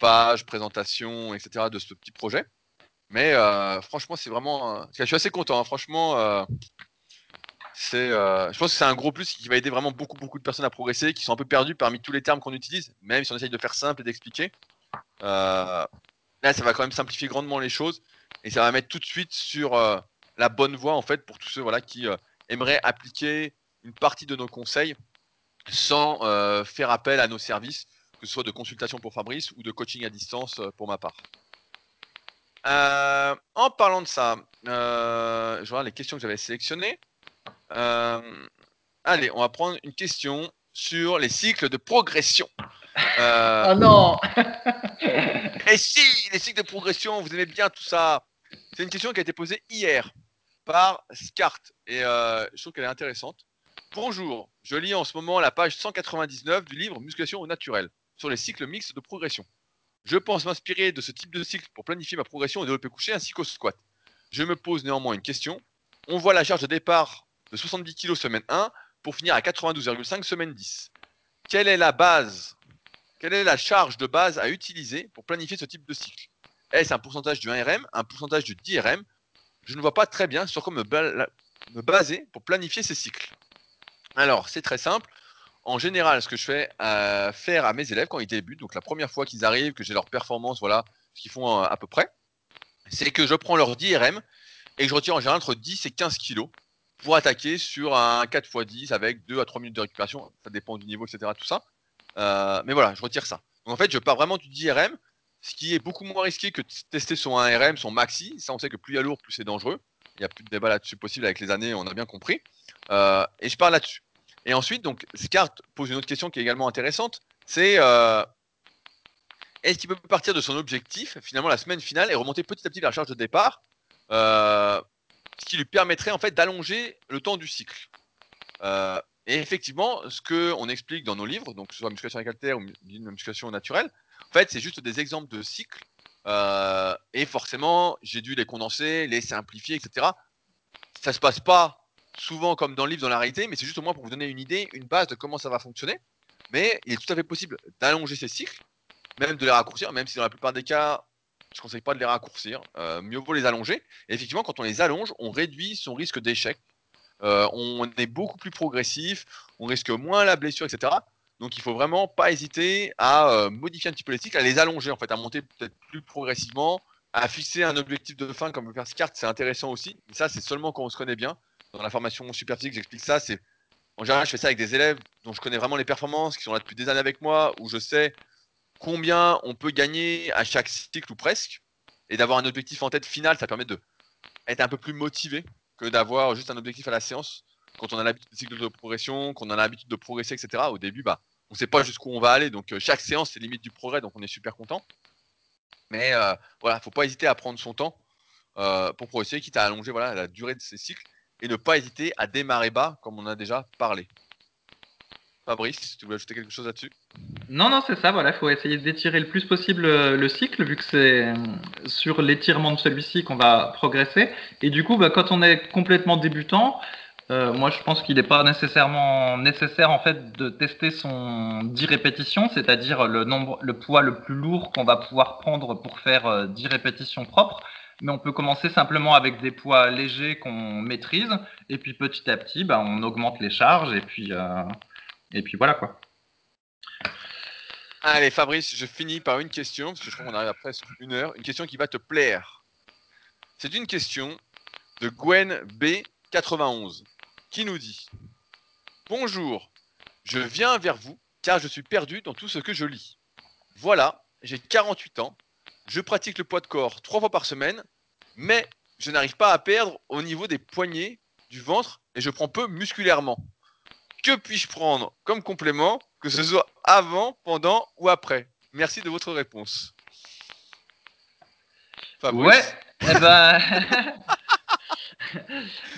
page, présentation, etc. de ce petit projet. Mais franchement, c'est vraiment. Je suis assez content. Hein. Franchement, c'est, euh, je pense que c'est un gros plus qui va aider vraiment beaucoup, beaucoup de personnes à progresser, qui sont un peu perdues parmi tous les termes qu'on utilise, même si on essaye de faire simple et d'expliquer. Euh, là, ça va quand même simplifier grandement les choses et ça va mettre tout de suite sur euh, la bonne voie en fait pour tous ceux voilà qui aimerait appliquer une partie de nos conseils sans faire appel à nos services, que ce soit de consultation pour Fabrice ou de coaching à distance pour ma part. en parlant de ça, je vois les questions que j'avais sélectionnées. Allez, on va prendre une question sur les cycles de progression. oh non Et si, les cycles de progression, vous aimez bien tout ça C'est une question qui a été posée hier par Scart et euh, je trouve qu'elle est intéressante. Bonjour, je lis en ce moment la page 199 du livre Musculation au naturel sur les cycles mixtes de progression. Je pense m'inspirer de ce type de cycle pour planifier ma progression au développé couché ainsi qu'au squat. Je me pose néanmoins une question. On voit la charge de départ de 70 kg semaine 1 pour finir à 92,5 semaine 10. Quelle est la base Quelle est la charge de base à utiliser pour planifier ce type de cycle? Est-ce un pourcentage du 1RM, un pourcentage du 10RM Je ne vois pas très bien sur quoi me, baser pour planifier ces cycles. Alors, c'est très simple. En général, ce que je fais euh, faire à mes élèves quand ils débutent, donc la première fois qu'ils arrivent, que j'ai leur performance, voilà, ce qu'ils font euh, à peu près, c'est que je prends leur 10 RM et que je retire en général entre 10 et 15 kilos pour attaquer sur un 4x10 avec 2 à 3 minutes de récupération. Ça dépend du niveau, etc. Tout ça. Euh, mais voilà, je retire ça. Donc en fait, je pars vraiment du 10 RM, ce qui est beaucoup moins risqué que de tester son 1 RM, son maxi. Ça, on sait que plus il y a lourd, plus c'est dangereux. Il n'y a plus de débat là-dessus possible avec les années, on a bien compris. Euh, et je pars là-dessus. Et ensuite, donc, Scart pose une autre question qui est également intéressante. C'est euh, est-ce qu'il peut partir de son objectif, finalement, la semaine finale, et remonter petit à petit vers la charge de départ? Ce qui lui permettrait en fait d'allonger le temps du cycle. Euh, et effectivement, ce que on explique dans nos livres, donc que ce soit musculation récaltaire ou musculation naturelle, en fait, c'est juste des exemples de cycles. Euh, et forcément, j'ai dû les condenser, les simplifier, etc. Ça se passe pas souvent comme dans le livre, dans la réalité, mais c'est juste au moins pour vous donner une idée, une base de comment ça va fonctionner. Mais il est tout à fait possible d'allonger ces cycles, même de les raccourcir, même si dans la plupart des cas, je ne conseille pas de les raccourcir. Euh, mieux vaut les allonger. Et effectivement, quand on les allonge, on réduit son risque d'échec. Euh, on est beaucoup plus progressif, on risque moins la blessure, etc. Donc il faut vraiment pas hésiter à euh, modifier un petit peu les cycles, à les allonger en fait, à monter peut-être plus progressivement, à fixer un objectif de fin comme le faire carte, c'est intéressant aussi. Mais ça, c'est seulement quand on se connaît bien. Dans la formation super physique, j'explique ça. En général, je fais ça avec des élèves dont je connais vraiment les performances, qui sont là depuis des années avec moi, où je sais combien on peut gagner à chaque cycle ou presque, et d'avoir un objectif en tête final, ça permet de être un peu plus motivé que d'avoir juste un objectif à la séance. Quand on a l'habitude de progression, qu'on a l'habitude de progresser, etc. Au début, bah, on ne sait pas jusqu'où on va aller, donc euh, chaque séance c'est limite du progrès, donc on est super content. Mais euh, voilà, faut pas hésiter à prendre son temps euh, pour progresser, quitte à allonger la durée de ces cycles, et ne pas hésiter à démarrer bas, comme on a déjà parlé. Fabrice, tu voulais ajouter quelque chose là-dessus Non, non, c'est ça. Voilà, il faut essayer d'étirer le plus possible euh, le cycle, vu que c'est euh, sur l'étirement de celui-ci qu'on va progresser. Et du coup, bah, quand on est complètement débutant, euh, moi, je pense qu'il n'est pas nécessairement nécessaire en fait de tester son 10 répétitions, c'est-à-dire le nombre, le poids le plus lourd qu'on va pouvoir prendre pour faire 10 répétitions propres. Mais on peut commencer simplement avec des poids légers qu'on maîtrise, et puis petit à petit, bah, on augmente les charges, et puis et puis voilà quoi. Allez Fabrice, je finis par une question, parce que je crois qu'on arrive à presque une heure. Une question qui va te plaire. C'est une question de Gwen B91 qui nous dit Bonjour, je viens vers vous car je suis perdu dans tout ce que je lis. Voilà, j'ai 48 ans, je pratique le poids de corps trois fois par semaine, mais je n'arrive pas à perdre au niveau des poignets, du ventre et je prends peu musculairement. Que puis-je prendre comme complément, que ce soit avant, pendant ou après? Merci de votre réponse. Fabrice. Ouais, eh ben...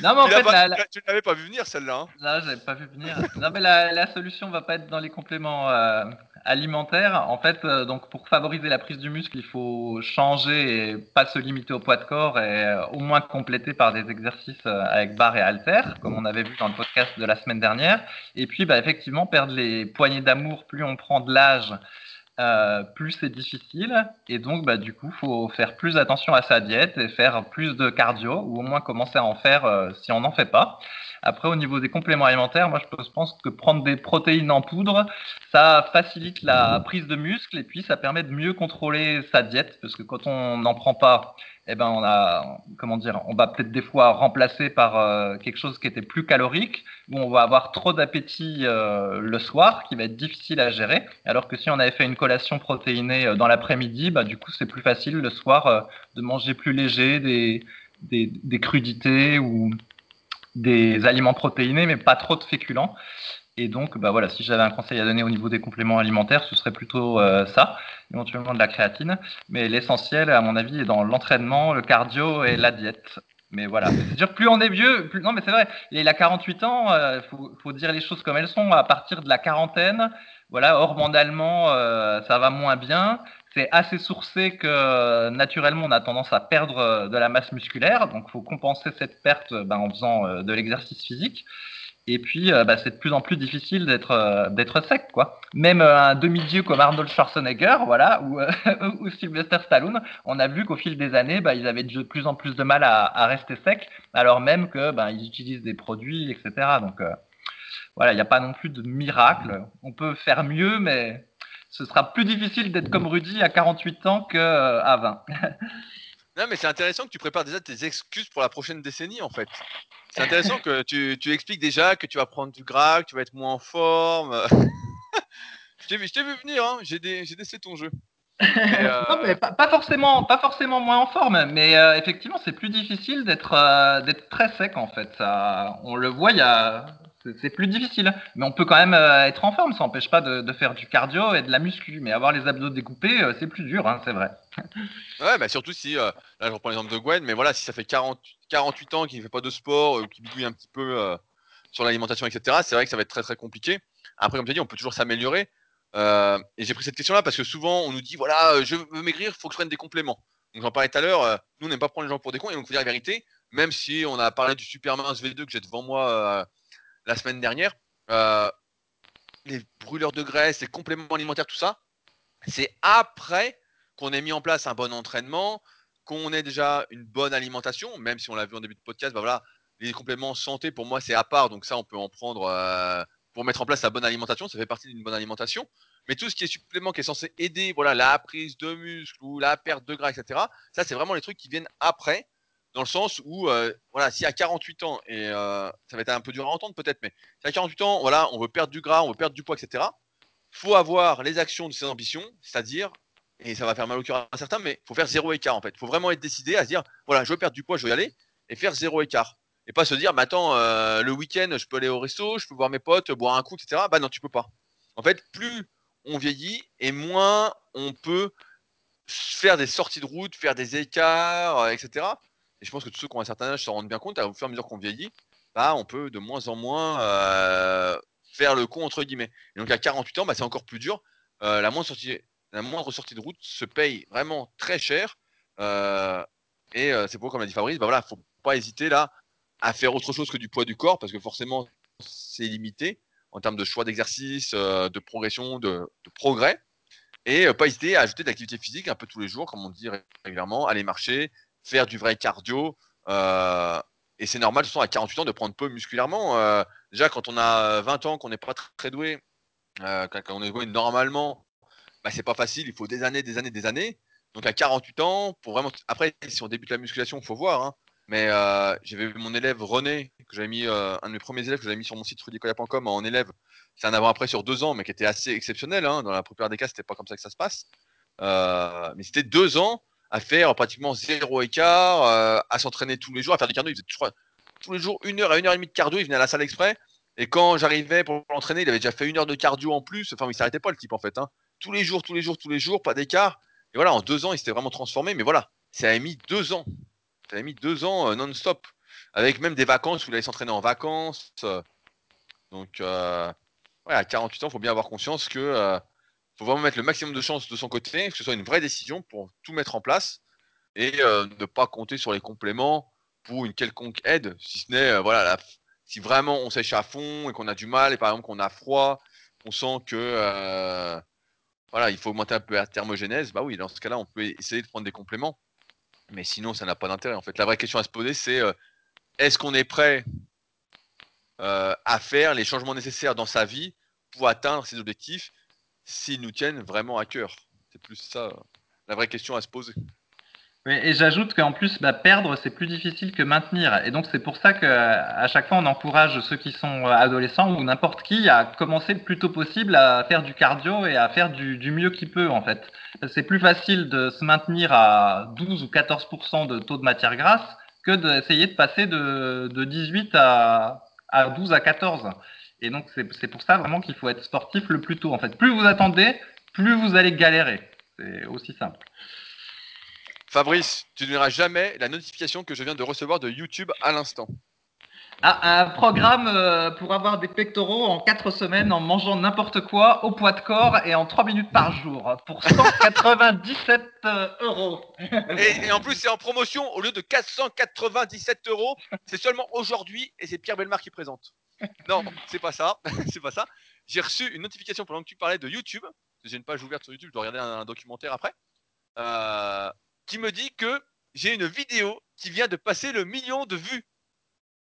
non, mais en fait, tu ne l'avais pas vu venir celle-là. Hein non, je pas vu venir. non, mais la, la solution va pas être dans les compléments euh, alimentaires. En fait, euh, donc pour favoriser la prise du muscle, il faut changer et pas se limiter au poids de corps et euh, au moins compléter par des exercices avec barre et haltères, comme on avait vu dans le podcast de la semaine dernière. Et puis, bah, effectivement, perdre les poignées d'amour, plus on prend de l'âge euh, plus c'est difficile. Et donc, bah, du coup, faut faire plus attention à sa diète et faire plus de cardio, ou au moins commencer à en faire euh, si on n'en fait pas. Après, au niveau des compléments alimentaires, moi, je pense que prendre des protéines en poudre, ça facilite la prise de muscle et puis ça permet de mieux contrôler sa diète parce que quand on n'en prend pas, eh ben, on a, comment dire, on va peut-être des fois remplacer par euh, quelque chose qui était plus calorique, où on va avoir trop d'appétit euh, le soir, qui va être difficile à gérer. Alors que si on avait fait une collation protéinée euh, dans l'après-midi, bah, du coup, c'est plus facile le soir de manger plus léger, des, des, des, crudités ou des aliments protéinés, mais pas trop de féculents. Et donc, bah voilà, si j'avais un conseil à donner au niveau des compléments alimentaires, ce serait plutôt euh, ça, éventuellement de la créatine. Mais l'essentiel, à mon avis, est dans l'entraînement, le cardio et la diète. Mais voilà, c'est sûr, plus on est vieux, non mais c'est vrai, il a 48 ans, il euh, faut, faut, dire les choses comme elles sont, à partir de la quarantaine, voilà, hormonalement, euh, ça va moins bien, c'est assez sourcé que naturellement on a tendance à perdre de la masse musculaire, donc il faut compenser cette perte ben, en faisant de l'exercice physique. Et puis, euh, bah, c'est de plus en plus difficile d'être euh, d'être sec, quoi. Même euh, un demi-dieu comme Arnold Schwarzenegger, voilà, ou, ou Sylvester Stallone, on a vu qu'au fil des années, bah, ils avaient de plus en plus de mal à, à rester secs, alors même que bah, ils utilisent des produits, etc. Donc, voilà, il n'y a pas non plus de miracle. On peut faire mieux, mais ce sera plus difficile d'être comme Rudy à 48 ans qu'à 20. non, mais c'est intéressant que tu prépares déjà tes excuses pour la prochaine décennie, en fait. C'est intéressant que tu, tu, expliques déjà que tu vas prendre du gras, que tu vas être moins en forme. je t'ai vu, vu, venir, hein. j'ai décès ton jeu. Euh, non, mais pas, forcément, pas forcément moins en forme, mais euh, effectivement, c'est plus difficile d'être euh, d'être très sec en fait. Ça, on le voit, il y a, c'est plus difficile. Mais on peut quand même être en forme, ça n'empêche pas de, faire du cardio et de la muscu. Mais avoir les abdos découpés, c'est plus dur, hein, c'est vrai. Ouais, bah surtout si, là je reprends l'exemple de Gwen, mais voilà, si ça fait 40, 48 ans, qui ne fait pas de sport, ou qui bidouille un petit peu sur l'alimentation, etc., c'est vrai que ça va être très très compliqué. Après, comme tu dit, on peut toujours s'améliorer. Euh, et j'ai pris cette question-là parce que souvent on nous dit voilà, euh, je veux maigrir, il faut que je prenne des compléments. Donc j'en parlais tout à l'heure, euh, nous on n'aime pas prendre les gens pour des cons et donc faut dire la vérité, même si on a parlé du super mince V2 que j'ai devant moi la semaine dernière, les brûleurs de graisse, les compléments alimentaires, tout ça, c'est après qu'on ait mis en place un bon entraînement, qu'on ait déjà une bonne alimentation, même si on l'a vu en début de podcast, bah voilà, les compléments santé pour moi c'est à part, donc ça on peut en prendre pour mettre en place la bonne alimentation, ça fait partie d'une bonne alimentation. Mais tout ce qui est supplément qui est censé aider, voilà, la prise de muscle ou la perte de gras, etc. Ça, c'est vraiment les trucs qui viennent après, dans le sens où, euh, voilà, si à 48 ans, et euh, ça va être un peu dur à entendre peut-être, mais si à 48 ans, voilà, on veut perdre du gras, on veut perdre du poids, etc. Faut avoir les actions de ses ambitions, c'est-à-dire, et ça va faire mal au cœur à certains, mais faut faire zéro écart en fait. Faut vraiment être décidé à se dire, voilà, je veux perdre du poids, je veux y aller, et faire zéro écart et pas se dire, bah attends, euh, le week-end, je peux aller au resto, je peux voir mes potes, boire un coup, etc. Bah non, tu peux pas. En fait, plus on vieillit et moins on peut faire des sorties de route, faire des écarts, euh, etc. Et je pense que tous ceux qui ont un certain âge s'en rendent bien compte, au fur et à mesure qu'on vieillit, bah, on peut de moins en moins euh, faire le con, entre guillemets. Et donc à 48 ans, bah, c'est encore plus dur. la, moindre sortie, la moindre sortie de route se paye vraiment très cher. et c'est pour, comme l'a dit Fabrice, bah voilà, faut pas hésiter là à faire autre chose que du poids du corps, parce que forcément, c'est limité en termes de choix d'exercice, euh, de progression, de, progrès. Et euh, pas hésiter à ajouter de l'activité physique un peu tous les jours, comme on dit régulièrement, aller marcher, faire du vrai cardio. Euh, et c'est normal, de à 48 ans, de prendre peu musculairement. déjà, quand on a 20 ans, qu'on n'est pas très doué, quand, on est doué normalement, bah, c'est pas facile, il faut des années, des années, des années. Donc à 48 ans, pour vraiment. Après, si on débute la musculation, il faut voir. Hein. Mais euh, j'avais vu mon élève René, que mis, euh, un de mes premiers élèves que j'avais mis sur mon site rudicoya.com en élève. C'est un avant-après sur deux ans, mais qui était assez exceptionnel. Hein. Dans la plupart des cas, c'était pas comme ça que ça se passe. Euh, mais c'était deux ans à faire pratiquement zéro écart, à s'entraîner tous les jours, à faire des cardio. Il faisait, tous les jours une heure à une heure et demie de cardio. Il venait à la salle exprès. Et quand j'arrivais pour l'entraîner, il avait déjà fait une heure de cardio en plus. Enfin, il s'arrêtait pas le type en fait. Hein. Tous les jours, tous les jours, tous les jours, pas d'écart. Et voilà, en deux ans, il s'était vraiment transformé. Mais voilà, ça a mis deux ans ça a mis deux ans euh, non-stop, avec même des vacances où il allait s'entraîner en vacances. Euh. donc, euh, à 48 ans, il faut bien avoir conscience que faut vraiment mettre le maximum de chance de son côté, que ce soit une vraie décision pour tout mettre en place et ne pas compter sur les compléments pour une quelconque aide, si ce n'est voilà, si vraiment on sèche à fond et qu'on a du mal et par exemple qu'on a froid, on sent que voilà, il faut augmenter un peu la thermogénèse, bah oui, dans ce cas-là, on peut essayer de prendre des compléments. Mais sinon, ça n'a pas d'intérêt. En fait, la vraie question à se poser, c'est euh, est-ce qu'on est prêt à faire les changements nécessaires dans sa vie pour atteindre ses objectifs s'ils nous tiennent vraiment à cœur. C'est plus ça la vraie question à se poser. Et j'ajoute qu'en plus, bah, perdre, c'est plus difficile que maintenir. Et donc, c'est pour ça qu'à chaque fois, on encourage ceux qui sont adolescents ou n'importe qui à commencer le plus tôt possible à faire du cardio et à faire du, du mieux qu'il peut, en fait. C'est plus facile de se maintenir à 12 ou 14% de taux de matière grasse que d'essayer de passer de, de 18 à, à 12 à 14. Et donc, c'est pour ça vraiment qu'il faut être sportif le plus tôt, en fait. Plus vous attendez, plus vous allez galérer. C'est aussi simple. Fabrice, tu ne verras jamais la notification que je viens de recevoir de YouTube à l'instant. Ah, un programme euh, pour avoir des pectoraux en 4 semaines en mangeant n'importe quoi au poids de corps et en 3 minutes par jour pour 197 euh, euros. Et, en plus, c'est en promotion au lieu de 497 euros. C'est seulement aujourd'hui et c'est Pierre Belmar qui présente. Non, c'est pas ça. c'est pas ça. J'ai reçu une notification pendant que tu parlais de YouTube. J'ai une page ouverte sur YouTube, je dois regarder un, documentaire après. Euh, qui me dit que j'ai une vidéo qui vient de passer le million de vues.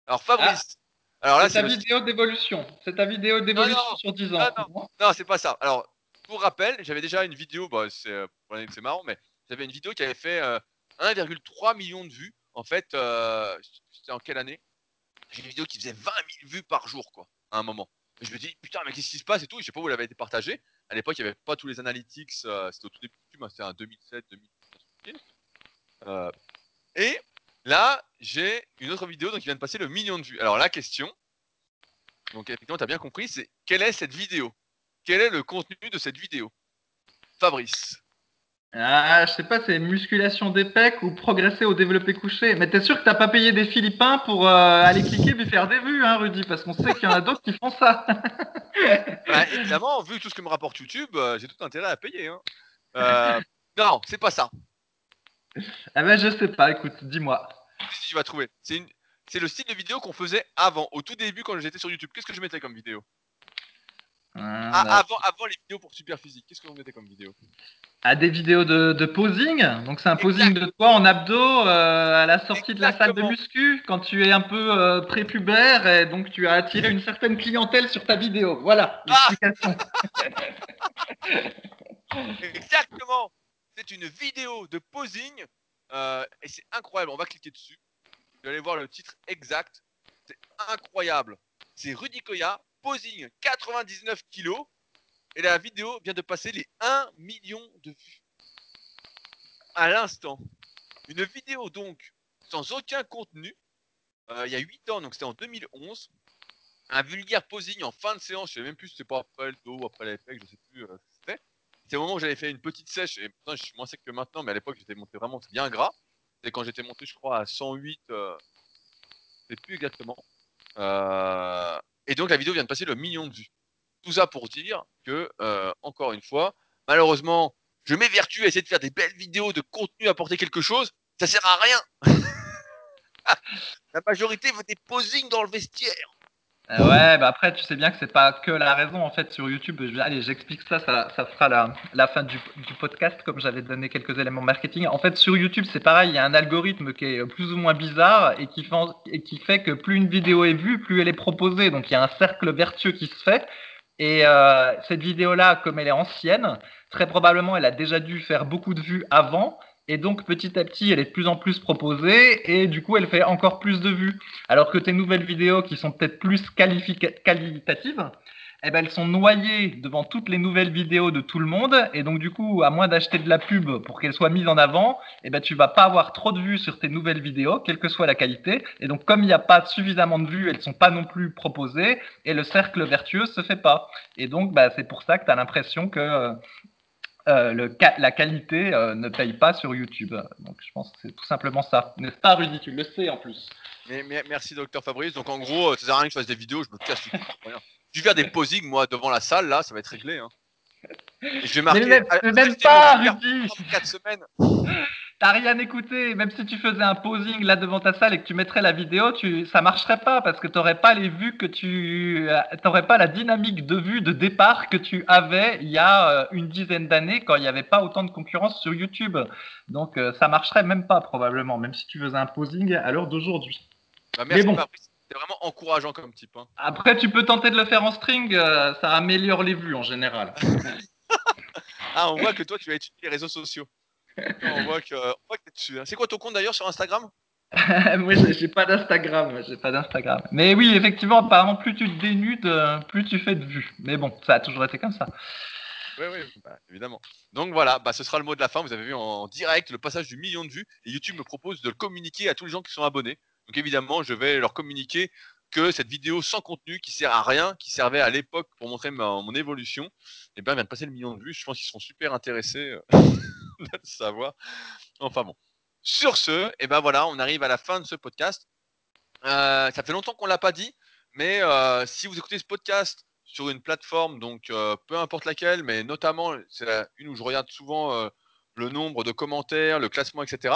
Alors Fabrice. Ah, alors là, c'est ta vidéo d'évolution. C'est ta vidéo d'évolution sur 10 ans. Non, non, c'est pas ça. Alors, pour rappel, j'avais déjà une vidéo, bah, c'est c'est marrant, mais j'avais une vidéo qui avait fait 1,3 euh, million de vues. En fait, euh, c'était en quelle année? J'ai une vidéo qui faisait 20 000 vues par jour, quoi, à un moment. Je me dis, putain, mais qu'est-ce qui se passe et tout. Je sais pas où elle avait été partagée. À l'époque, il n'y avait pas tous les analytics. Euh, c'était au tout début hein, c'était en 2007, 2008. Euh, et là, j'ai une autre vidéo donc, qui vient de passer le million de vues. Alors la question, donc effectivement, tu as bien compris, c'est quelle est cette vidéo? Quel est le contenu de cette vidéo? Fabrice ah, je sais pas, c'est musculation des pecs ou progresser au développé couché. Mais t'es sûr que t'as pas payé des Philippins pour euh, aller cliquer et faire des vues, hein, Rudy Parce qu'on sait qu'il y en a d'autres qui font ça. bah, évidemment, vu tout ce que me rapporte YouTube, euh, j'ai tout intérêt à payer. Hein. non, c'est pas ça. Ah ben je sais pas, écoute, dis-moi. Si tu vas trouver? C'est une... c'est le style de vidéo qu'on faisait avant, au tout début quand j'étais sur YouTube. Qu'est-ce que je mettais comme vidéo? Ah, ah avant, avant les vidéos pour super physique, qu'est-ce que vous mettait comme vidéo? Ah, des vidéos de, de posing. Donc c'est un posing de toi en abdos euh, à la sortie de la salle de muscu quand tu es un peu euh, prépubère et donc tu as attiré une certaine clientèle sur ta vidéo. Voilà ah Exactement c'est une vidéo de posing euh, et c'est incroyable. On va cliquer dessus. Vous allez voir le titre exact. C'est incroyable. C'est Rudy Koya, posing 99 kilos. Et la vidéo vient de passer les 1 million de vues. À l'instant. Une vidéo donc sans aucun contenu. Euh, il y a 8 ans, donc c'était en 2011. Un vulgaire posing en fin de séance. Je sais même plus si c'était pas après le dos ou après l'effet, je ne sais plus euh, c'était. C'est au moment où j'avais fait une petite sèche, et je suis moins sec que maintenant, mais à l'époque j'étais monté vraiment bien gras. C'est quand j'étais monté, je crois, à 108, euh, je sais plus exactement. Euh, et donc la vidéo vient de passer le million de vues. Tout ça pour dire que, euh, encore une fois, malheureusement, je m'évertue à essayer de faire des belles vidéos de contenu, apporter quelque chose, ça sert à rien. la majorité veut des posings dans le vestiaire. Euh, ouais, bah après, tu sais bien que c'est pas que la raison en fait sur YouTube. allez, j'explique ça, ça, ça, fera la, la fin du, du, podcast, comme j'avais donné quelques éléments marketing. En fait, sur YouTube, c'est pareil, il y a un algorithme qui est plus ou moins bizarre et qui, fait, et qui fait que plus une vidéo est vue, plus elle est proposée. Donc il y a un cercle vertueux qui se fait. Et euh, cette vidéo-là, comme elle est ancienne, très probablement, elle a déjà dû faire beaucoup de vues avant. Et donc petit à petit, elle est de plus en plus proposée et du coup, elle fait encore plus de vues. Alors que tes nouvelles vidéos qui sont peut-être plus qualitatives, eh ben, elles sont noyées devant toutes les nouvelles vidéos de tout le monde. Et donc du coup, à moins d'acheter de la pub pour qu'elle soit mise en avant, eh ben, tu vas pas avoir trop de vues sur tes nouvelles vidéos, quelle que soit la qualité. Et donc comme il n'y a pas suffisamment de vues, elles sont pas non plus proposées et le cercle vertueux se fait pas. Et donc bah, c'est pour ça que tu as l'impression que euh, euh, le, la qualité euh, ne paye pas sur YouTube. Donc je pense que c'est tout simplement ça. N'est-ce pas Rudy Tu le sais en plus. Merci docteur Fabrice. Donc en gros, ça sert à rien que je fasse des vidéos, je me casse vais faire des posings moi devant la salle là, ça va être réglé. Hein. je vais marquer. Mais même, pas Rudy 4 semaines. T'as rien écouté. Même si tu faisais un posing là devant ta salle et que tu mettrais la vidéo, tu, ça marcherait pas parce que tu n'aurais pas les vues que tu, t'aurais pas la dynamique de vue de départ que tu avais il y a euh, une dizaine d'années quand il n'y avait pas autant de concurrence sur YouTube. Donc euh, ça marcherait même pas probablement, même si tu faisais un posing à l'heure d'aujourd'hui. Bah, merci, bon. C'est vraiment encourageant comme type. Hein. Après, tu peux tenter de le faire en string, euh, ça améliore les vues en général. ah, on voit que toi, tu vas étudier les réseaux sociaux. on voit que, que tu es dessus. Hein. C'est quoi ton compte d'ailleurs sur Instagram? Moi, j'ai pas d'Instagram, j'ai pas d'Instagram. Mais oui, effectivement, apparemment, plus tu te dénudes, euh, plus tu fais de vues. Mais bon, ça a toujours été comme ça. Oui, oui, bah, évidemment. Donc voilà, bah, ce sera le mot de la fin. Vous avez vu en direct le passage du million de vues. Et YouTube me propose de le communiquer à tous les gens qui sont abonnés. Donc évidemment, je vais leur communiquer que cette vidéo sans contenu, qui sert à rien, qui servait à l'époque pour montrer mon évolution, eh bien, vient de passer le million de vues. Je pense qu'ils seront super intéressés euh, de le savoir. Enfin bon. Sur ce, eh ben voilà, on arrive à la fin de ce podcast. Euh, ça fait longtemps qu'on l'a pas dit, mais euh, si vous écoutez ce podcast sur une plateforme, donc peu importe laquelle, mais notamment c'est une où je regarde souvent le nombre de commentaires, le classement, etc.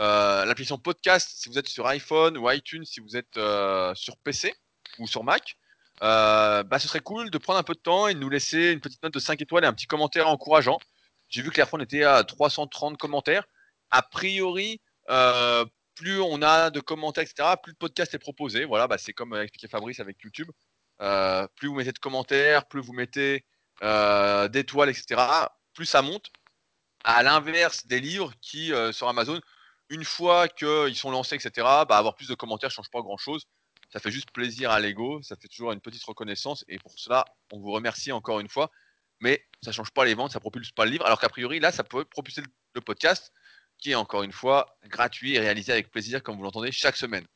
Euh, l'application podcast, si vous êtes sur iPhone ou iTunes, si vous êtes sur PC ou sur Mac, bah, ce serait cool de prendre un peu de temps et de nous laisser une petite note de 5 étoiles et un petit commentaire encourageant. J'ai vu que l'Airphone était à 330 commentaires. A priori, plus on a de commentaires, etc., plus le podcast est proposé. Voilà, bah, c'est comme expliqué Fabrice avec YouTube. Euh, plus vous mettez de commentaires, plus vous mettez euh, d'étoiles, etc., plus ça monte. À l'inverse des livres qui, euh, sur Amazon, une fois qu'ils sont lancés, etc., bah, avoir plus de commentaires ne change pas grand-chose. Ça fait juste plaisir à l'ego, ça fait toujours une petite reconnaissance. Et pour cela, on vous remercie encore une fois. Mais ça ne change pas les ventes, ça ne propulse pas le livre. Alors qu'a priori, là, ça peut propulser le podcast, qui est encore une fois gratuit et réalisé avec plaisir, comme vous l'entendez chaque semaine.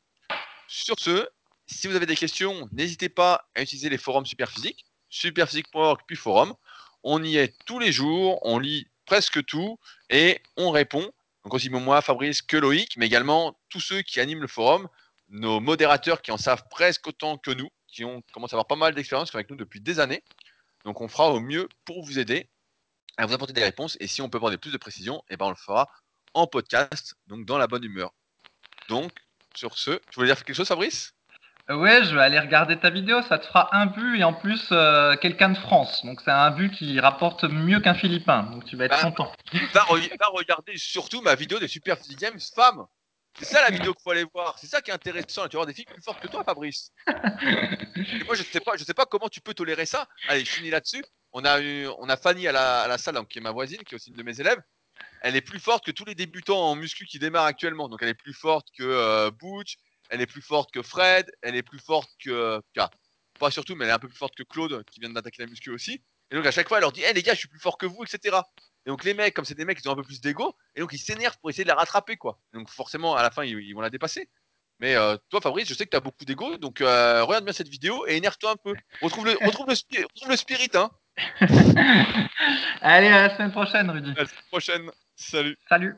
Sur ce, si vous avez des questions, n'hésitez pas à utiliser les forums Superphysique, superphysique.org puis forum. On y est tous les jours, on lit presque tout et on répond. Donc aussi moi, Fabrice, que Loïc, mais également tous ceux qui animent le forum, nos modérateurs qui en savent presque autant que nous, qui ont commencé à avoir pas mal d'expérience avec nous depuis des années. Donc on fera au mieux pour vous aider à vous apporter des réponses. Et si on peut avoir plus de précisions, eh ben on le fera en podcast, donc dans la bonne humeur. Donc, sur ce, tu voulais dire quelque chose, Fabrice? Ouais, je vais aller regarder ta vidéo, ça te fera un but et en plus euh, quelqu'un de France. Donc c'est un but qui rapporte mieux qu'un Philippin. Donc tu vas être bah, content. Va, regarder surtout ma vidéo des Super Physique Games femmes. C'est ça la vidéo qu'il faut aller voir. C'est ça qui est intéressant. Tu vas voir des filles plus fortes que toi, Fabrice. moi, je sais pas, je sais pas comment tu peux tolérer ça. Allez, je finis là-dessus. On a eu, on a Fanny à la, salle, qui est ma voisine, qui est aussi une de mes élèves. Elle est plus forte que tous les débutants en muscu qui démarrent actuellement. Donc elle est plus forte que euh, Butch, elle est plus forte que Fred, elle est plus forte que. pas surtout, mais elle est un peu plus forte que Claude qui vient d'attaquer la muscu aussi. Et donc à chaque fois, elle leur dit Hé les gars, je suis plus fort que vous, etc. Et donc les mecs, comme c'est des mecs qui ont un peu plus d'ego, et donc ils s'énervent pour essayer de la rattraper, quoi. Donc forcément, à la fin, ils, vont la dépasser. Mais euh, toi, Fabrice, je sais que tu as beaucoup d'ego, donc euh, regarde bien cette vidéo et énerve-toi un peu. Retrouve le, retrouve le, retrouve le spirit, hein. Allez, à la semaine prochaine, Rudy. À la semaine prochaine. Salut. Salut.